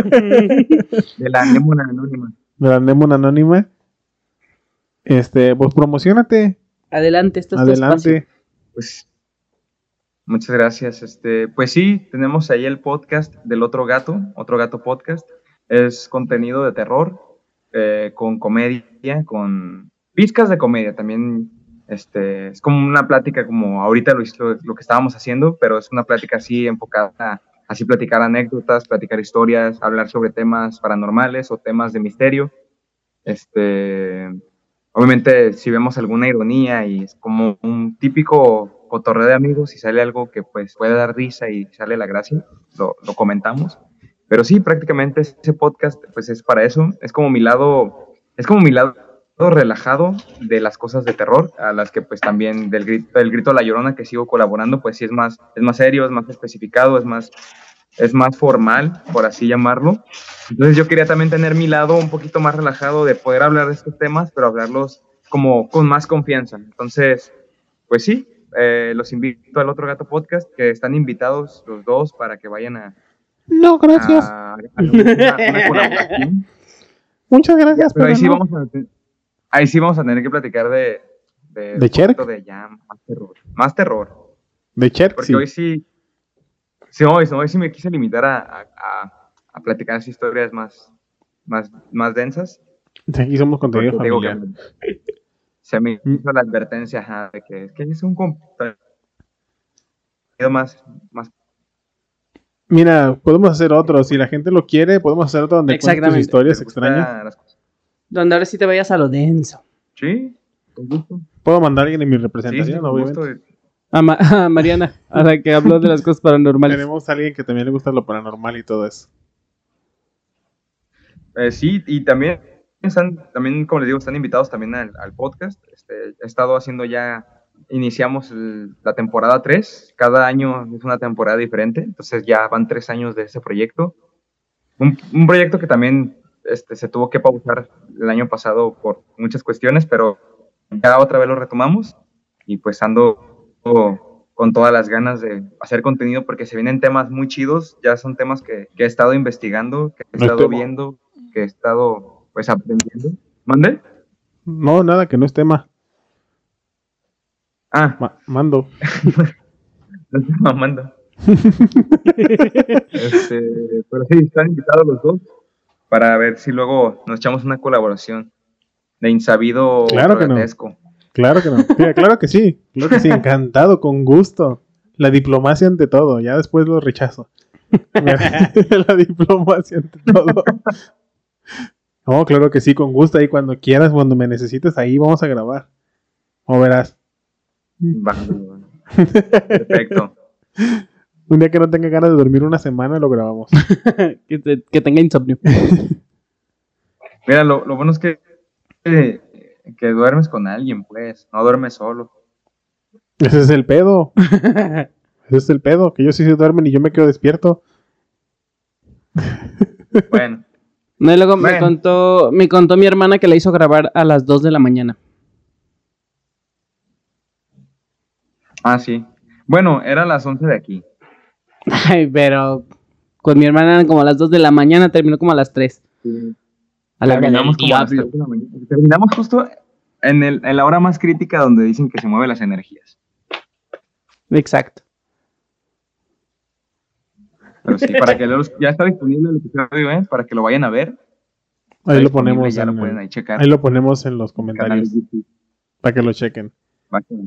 de la anémona anónima. De la Anémona anónima. Este, pues promocionate. Adelante, esto es tu espacio. Pues Muchas gracias. Este, pues sí, tenemos ahí el podcast del otro gato, otro gato podcast. Es contenido de terror, eh, con comedia, con pizcas de comedia. También este, es como una plática como ahorita lo, lo, lo que estábamos haciendo, pero es una plática así enfocada así platicar anécdotas, platicar historias, hablar sobre temas paranormales o temas de misterio. Este, obviamente si vemos alguna ironía y es como un típico cotorreo de amigos y sale algo que pues puede dar risa y sale la gracia, lo, lo comentamos. Pero sí, prácticamente ese podcast pues es para eso, es como mi lado, es como mi lado relajado de las cosas de terror, a las que pues también del grito, del grito a la llorona que sigo colaborando, pues sí es más, es más serio, es más especificado, es más, es más formal, por así llamarlo. Entonces yo quería también tener mi lado un poquito más relajado de poder hablar de estos temas, pero hablarlos como con más confianza. Entonces, pues sí, eh, los invito al otro gato podcast, que están invitados los dos para que vayan a... No, gracias. a- a una- una. Muchas gracias, Pero pero ahí sí, no. vamos a, ahí sí vamos a tener que platicar de... De, ¿De Cherk? de más terror. Más terror. De Cherk, Porque sí. hoy sí... Sí, hoy, hoy sí me quise limitar a, a, a- platicar así historias más, más, más densas. Sí, Aquí somos contenido digo familiar. Se me hizo la advertencia ajá, de que es que es un contenido más, más Mira, podemos hacer otro. Si la gente lo quiere, podemos hacer otro donde cuentes historias extrañas. las. Donde ahora sí te vayas a lo denso. Sí, con gusto. Puedo mandar a alguien en mi Sí, sí, representación, con obviamente. gusto. A, Ma- a Mariana, a la que habló de las cosas paranormales. Tenemos a alguien que también le gusta lo paranormal y todo eso. Eh, sí, y también están, también, como les digo, están invitados también al, al podcast. Este, he estado haciendo ya, iniciamos el- la temporada 3, cada año es una temporada diferente, entonces ya van tres años de ese proyecto. Un, un proyecto que también este, se tuvo que pausar el año pasado por muchas cuestiones, pero ya otra vez lo retomamos. Y pues ando con todas las ganas de hacer contenido porque se vienen temas muy chidos, ya son temas que, que he estado investigando, que he estado viendo, que he estado pues aprendiendo. ¿Mande? No, nada, que no es tema. Ah, Ma- mando. no estoy mamando. Este, pero sí, están invitados los dos para ver si luego nos echamos una colaboración de insabido Claro que no. Claro que no. Mira, claro que sí. Claro que sí. Encantado, con gusto. La diplomacia ante todo. Ya después lo rechazo. la diplomacia ante todo. No, claro que sí, con gusto. Ahí cuando quieras, cuando me necesites, ahí vamos a grabar. O verás. Perfecto. Un día que no tenga ganas de dormir una semana, lo grabamos. que, te- que tenga insomnio. Mira, lo, lo bueno es que, que, que duermes con alguien, pues, no duermes solo. Ese es el pedo. Ese es el pedo. Que ellos sí se duermen y yo me quedo despierto. Bueno, No, y luego me contó, me contó mi hermana que la hizo grabar a las 2 de la mañana. ah, sí. Bueno, eran las 11 de aquí. Ay, pero con mi hermana eran como a las 2 de la mañana, terminó como a las 3. A la Terminamos como a las diablo. 3 de la mañana. Terminamos justo en, el, en la hora más crítica donde dicen que se mueven las energías. Exacto. Pero sí, para que los, ya está disponible el episodio, ¿eh? Para que lo vayan a ver. Ahí lo ponemos. Ya en lo el- pueden ahí checar. ahí lo ponemos en los comentarios para que lo chequen. Va que va.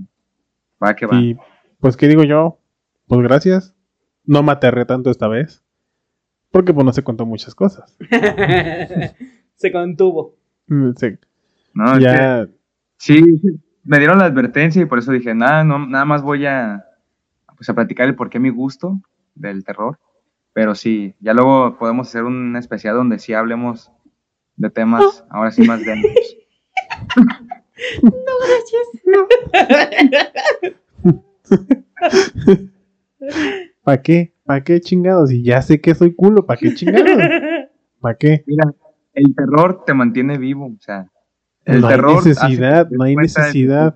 Va que va. Y pues, ¿qué digo yo? Pues gracias. No me aterré tanto esta vez. Porque pues no se contó muchas cosas. Se contuvo. Mm, sí, No, es que- ya, Sí, sí, me dieron la advertencia y por eso dije, nada, no, nada más voy a, pues, a platicar el por qué mi gusto del terror. Pero sí, ya luego podemos hacer un especial donde sí hablemos de temas ahora sí más densos. ¿para qué? ¿Para qué chingados? Y ya sé que soy culo, ¿para qué chingados? ¿Para qué? Mira, el terror te mantiene vivo, o sea, el No hay terror necesidad, no hay necesidad.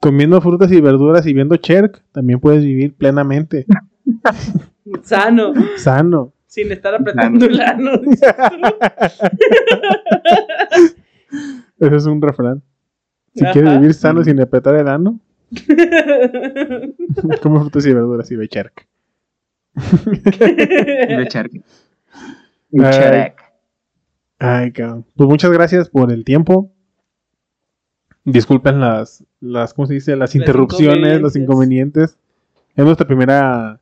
Comiendo frutas y verduras y viendo Cherk, también puedes vivir plenamente, Sano. sano. Sin estar apretando el ano. Ese es un refrán. Si Ajá. quieres vivir sano sin apretar el ano, Como frutas y verduras y bechark. De charque. Ay. Ay, cabrón. Pues muchas gracias por el tiempo. Disculpen las, las ¿cómo se dice? Las interrupciones, los inconvenientes. Es nuestra primera,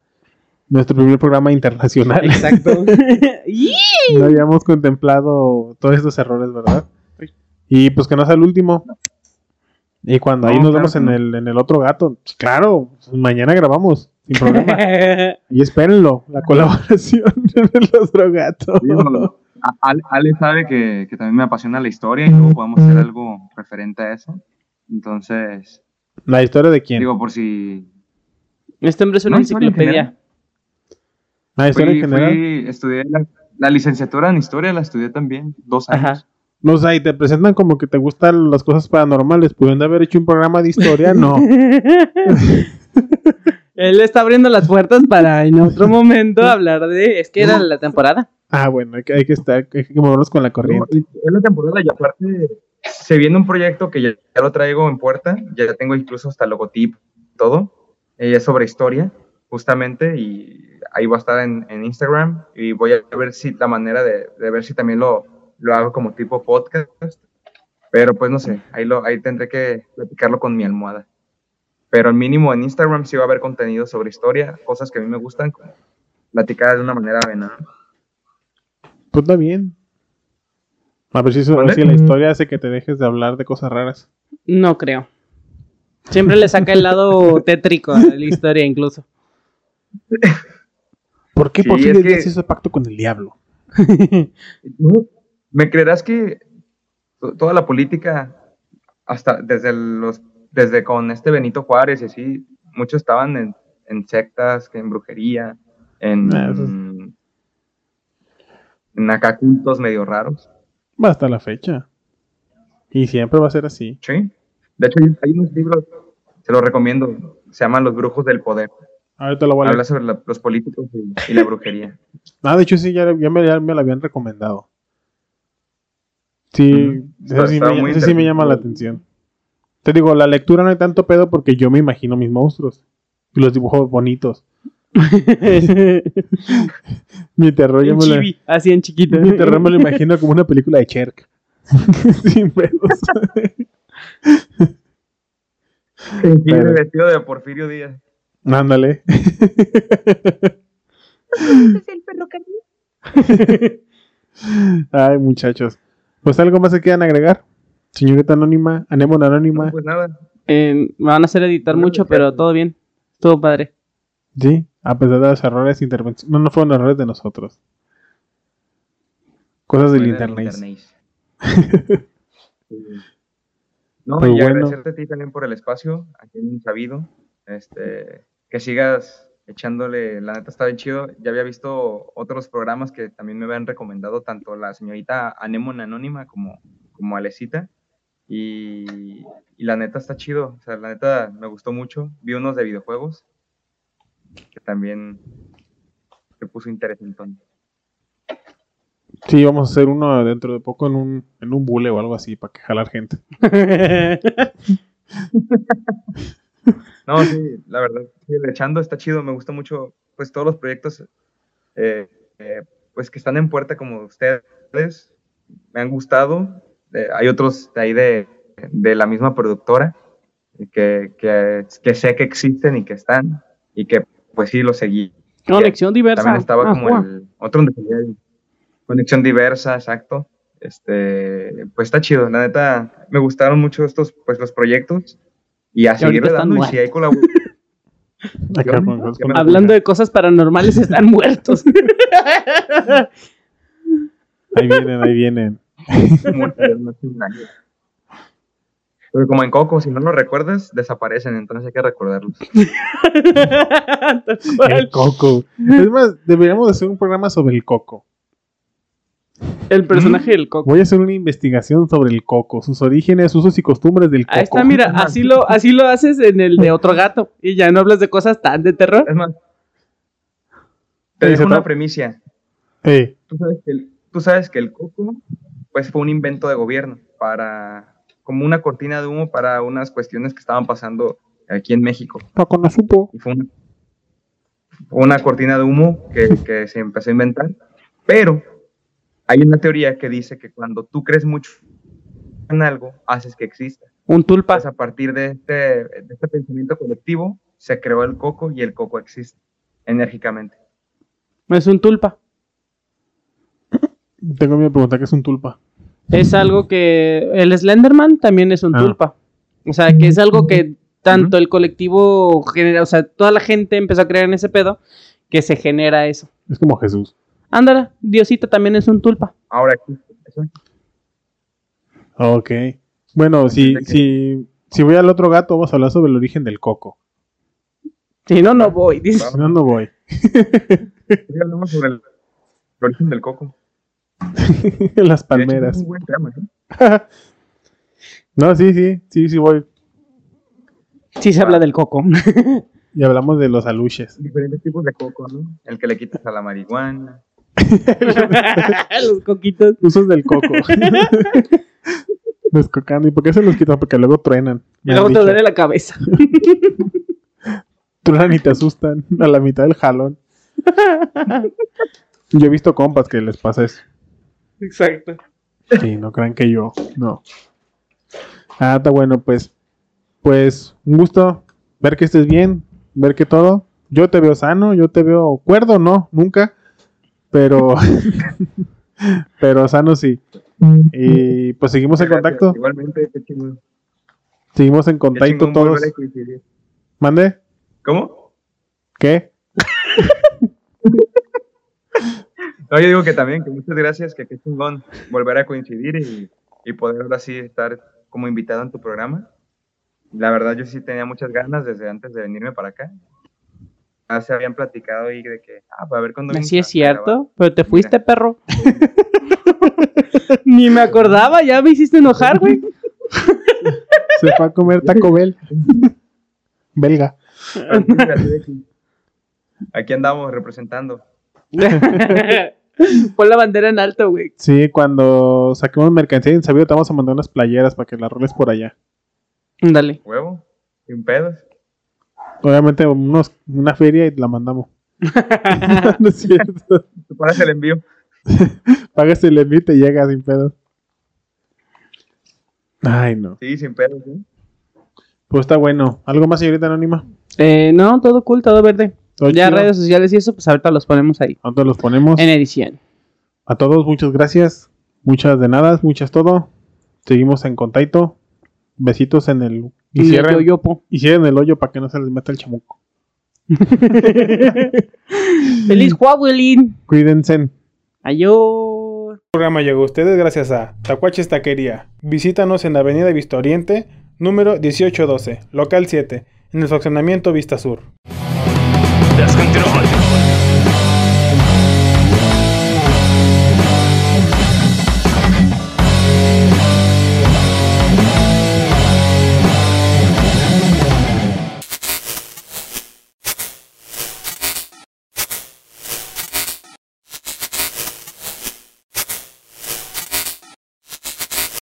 nuestro primer programa internacional. Exacto. no habíamos contemplado todos estos errores, ¿verdad? Y pues que no sea el último. Y cuando ahí No, nos claro vemos en, no. el, en el otro gato, pues, claro, pues, mañana grabamos, sin problema. y espérenlo, la colaboración en el otro gato. Sí, Ale, Ale sabe que, que también me apasiona la historia y luego podemos hacer algo referente a eso. Entonces, ¿La historia de quién? digo, por si. Este hombre es una No, historia en enciclopedia. ¿La historia Fui, en general? fui- estudié la, la licenciatura en historia, la estudié también, dos años. Ajá. No, o sea, y te presentan como que te gustan las cosas paranormales. ¿Pudieron haber hecho un programa de historia? No. Él está abriendo las puertas para en otro momento hablar de. Es que era la temporada. Ah, bueno, hay que, hay que estar, hay que movernos con la corriente. No, Es la temporada y aparte se viene un proyecto que ya, ya lo traigo en puerta, ya tengo incluso hasta logotipo, todo, eh, es sobre historia, justamente, y ahí va a estar en, en Instagram y voy a ver si la manera de, de ver si también lo, lo hago como tipo podcast, pero pues no sé, ahí, lo, ahí tendré que platicarlo con mi almohada. Pero al mínimo en Instagram sí va a haber contenido sobre historia, cosas que a mí me gustan, como platicar de una manera amena. ¿no? Pues está bien. A ver si, la historia hace que te dejes de hablar de cosas raras. No creo. Siempre le saca el lado tétrico a la historia, incluso. ¿Por qué Sí, Porfirio es que- hizo pacto con el diablo? ¿Me creerás que to- toda la política, hasta desde los, desde con este Benito Juárez y así, muchos estaban en, en sectas, en brujería, en, Ah, eso en acá cultos medio raros, Va hasta la fecha. Y siempre va a ser así. ¿sí? De hecho, hay unos libros, se los recomiendo, se llaman Los Brujos del Poder. Ahorita lo voy a leer. Habla sobre la- los políticos y, y la brujería. Ah, de hecho sí, ya, ya me, ya me lo habían recomendado. Sí, ese Está- sí, me, sí llama la atención. Te digo, la lectura no hay tanto pedo porque yo me imagino mis monstruos. Y los dibujo bonitos. Mi terror, yo me lo, chibi, así en chiquito. mi terror me lo imagino como una película de Cherk. Sin pedos. Pero- vestido de Porfirio Díaz. Ándale. es el perro caliente. Ay, muchachos. Pues algo más se quieran agregar. Señorita Anónima, Anémona Anónima. Pues nada, Eh, me van a hacer editar mucho, pero todo bien. Todo padre. Sí, a pesar de los errores de intervención. No, no fueron errores de nosotros. Cosas del internet. Sí. No, Pero y bueno. agradecerte a ti también por el espacio, aquí en Sabido. Este, que sigas echándole, la neta está bien chido. Ya había visto otros programas que también me habían recomendado, tanto la señorita Anémona Anónima como, como Alecita. Y, y la neta está chido, o sea, la neta me gustó mucho. Vi unos de videojuegos que también se puso interesante. Sí, vamos a hacer uno dentro de poco en un, en un bule o algo así para que jalar gente. No, sí, la verdad, sí, el echando está chido, me gusta mucho, pues todos los proyectos, eh, eh, pues que están en puerta como ustedes, me han gustado, Eh, hay otros de ahí de, de la misma productora, que, que, que sé que existen y que están, y que pues sí, los seguí. Conexión diversa. También estaba como Ajá. el otro donde conexión diversa, exacto. Este, pues está chido, la neta, me gustaron mucho estos, pues los proyectos y a seguirle dando y si hay colaboración. Hablando de cosas paranormales, están muertos. Ahí vienen, ahí vienen. Pero como en Coco, si no lo recuerdas, desaparecen, entonces hay que recordarlos. El coco. Es más, deberíamos hacer un programa sobre el coco. El personaje del coco. Voy a hacer una investigación sobre el coco, sus orígenes, usos y costumbres del coco. Ahí está, mira, así lo, así lo haces en el de otro gato. Y ya no hablas de cosas tan de terror. Es más, te dejo una premisa. Eh, Tú sabes, que el, tú sabes que el coco, pues fue un invento de gobierno para, como una cortina de humo para unas cuestiones que estaban pasando aquí en México. Paco no supo. Y fue una, cortina de humo que, que se empezó a inventar. Pero hay una teoría que dice que cuando tú crees mucho en algo, haces que exista. Un tulpa. Pues a partir de este, de este pensamiento colectivo se creó el coco y el coco existe enérgicamente. Es un tulpa. Tengo miedo de preguntar qué es un tulpa. Es algo que. El Slenderman también es un Ah. tulpa. O sea, que es algo que tanto el colectivo genera. O sea, toda la gente empezó a creer en ese pedo que se genera eso. Es como Jesús. Ándala, Diosito también es un tulpa. Ahora. Eso. Ok. Bueno, si, que- si, si voy al otro gato, vamos a hablar sobre el origen del coco. Si no, no voy. dice. Si no, no voy. Hablamos sobre el, el origen del coco. Las hecho, palmeras. Es un buen tema, ¿eh? no, sí, sí, sí, sí voy. Sí se habla del coco. Y hablamos de los aluches. Diferentes tipos de coco, ¿no? El que le quitas a la marihuana. Los coquitos. Usos del coco. Descocando. ¿Y por qué se los quitan? Porque luego truenan. Y luego te duele la cabeza. Truenan y te asustan a la mitad del jalón. Yo he visto compas que les pasa eso. Exacto. Sí, no crean que yo. No. Ah, está bueno, pues. Pues un gusto ver que estés bien, ver que todo. Yo te veo sano, yo te veo cuerdo, no, nunca. Pero. pero sano sí. Y pues seguimos en contacto. Igualmente, qué chingón. Seguimos en contacto todos. ¿Mande? ¿Cómo? ¿Qué? No, yo digo que también, que muchas gracias, que qué chingón volver a coincidir y, y poder ahora sí estar como invitado en tu programa. La verdad, yo sí tenía muchas ganas desde antes de venirme para acá. Ya se habían platicado ahí de que, ah, para ver cuándo Así a- es a cierto, pero te fuiste, Mira. perro. Ni me acordaba, ya me hiciste enojar, güey. Se fue a comer Taco Bell. Belga. de Aquí andamos representando. Pon la bandera en alto, güey. Sí, cuando saquemos mercancía en Sabio te vamos a mandar unas playeras para que las roles por allá. Dale. Huevo, sin pedos. Obviamente unos, una feria y la mandamos. no es cierto. Pagas el envío. Pagas el envío y te llega sin pedo. Ay, no. Sí, sin pedos. ¿sí? Pues está bueno. ¿Algo más, señorita Anónima? Eh, no, todo cool, todo verde. Todo ya chido. redes sociales y eso, pues ahorita los ponemos ahí. Nosotros los ponemos. En edición. A todos, muchas gracias. Muchas de nada, muchas todo. Seguimos en contacto. Besitos en el. Y Y cierren, y el hoyo para que no se les meta el chamuco. ¡Feliz Huawei! Cuídense. Adiós. El programa llegó a ustedes gracias a Tacuaches Taquería. Visítanos en la Avenida Vista Oriente, número 1812, local 7, en el fraccionamiento Vista Sur.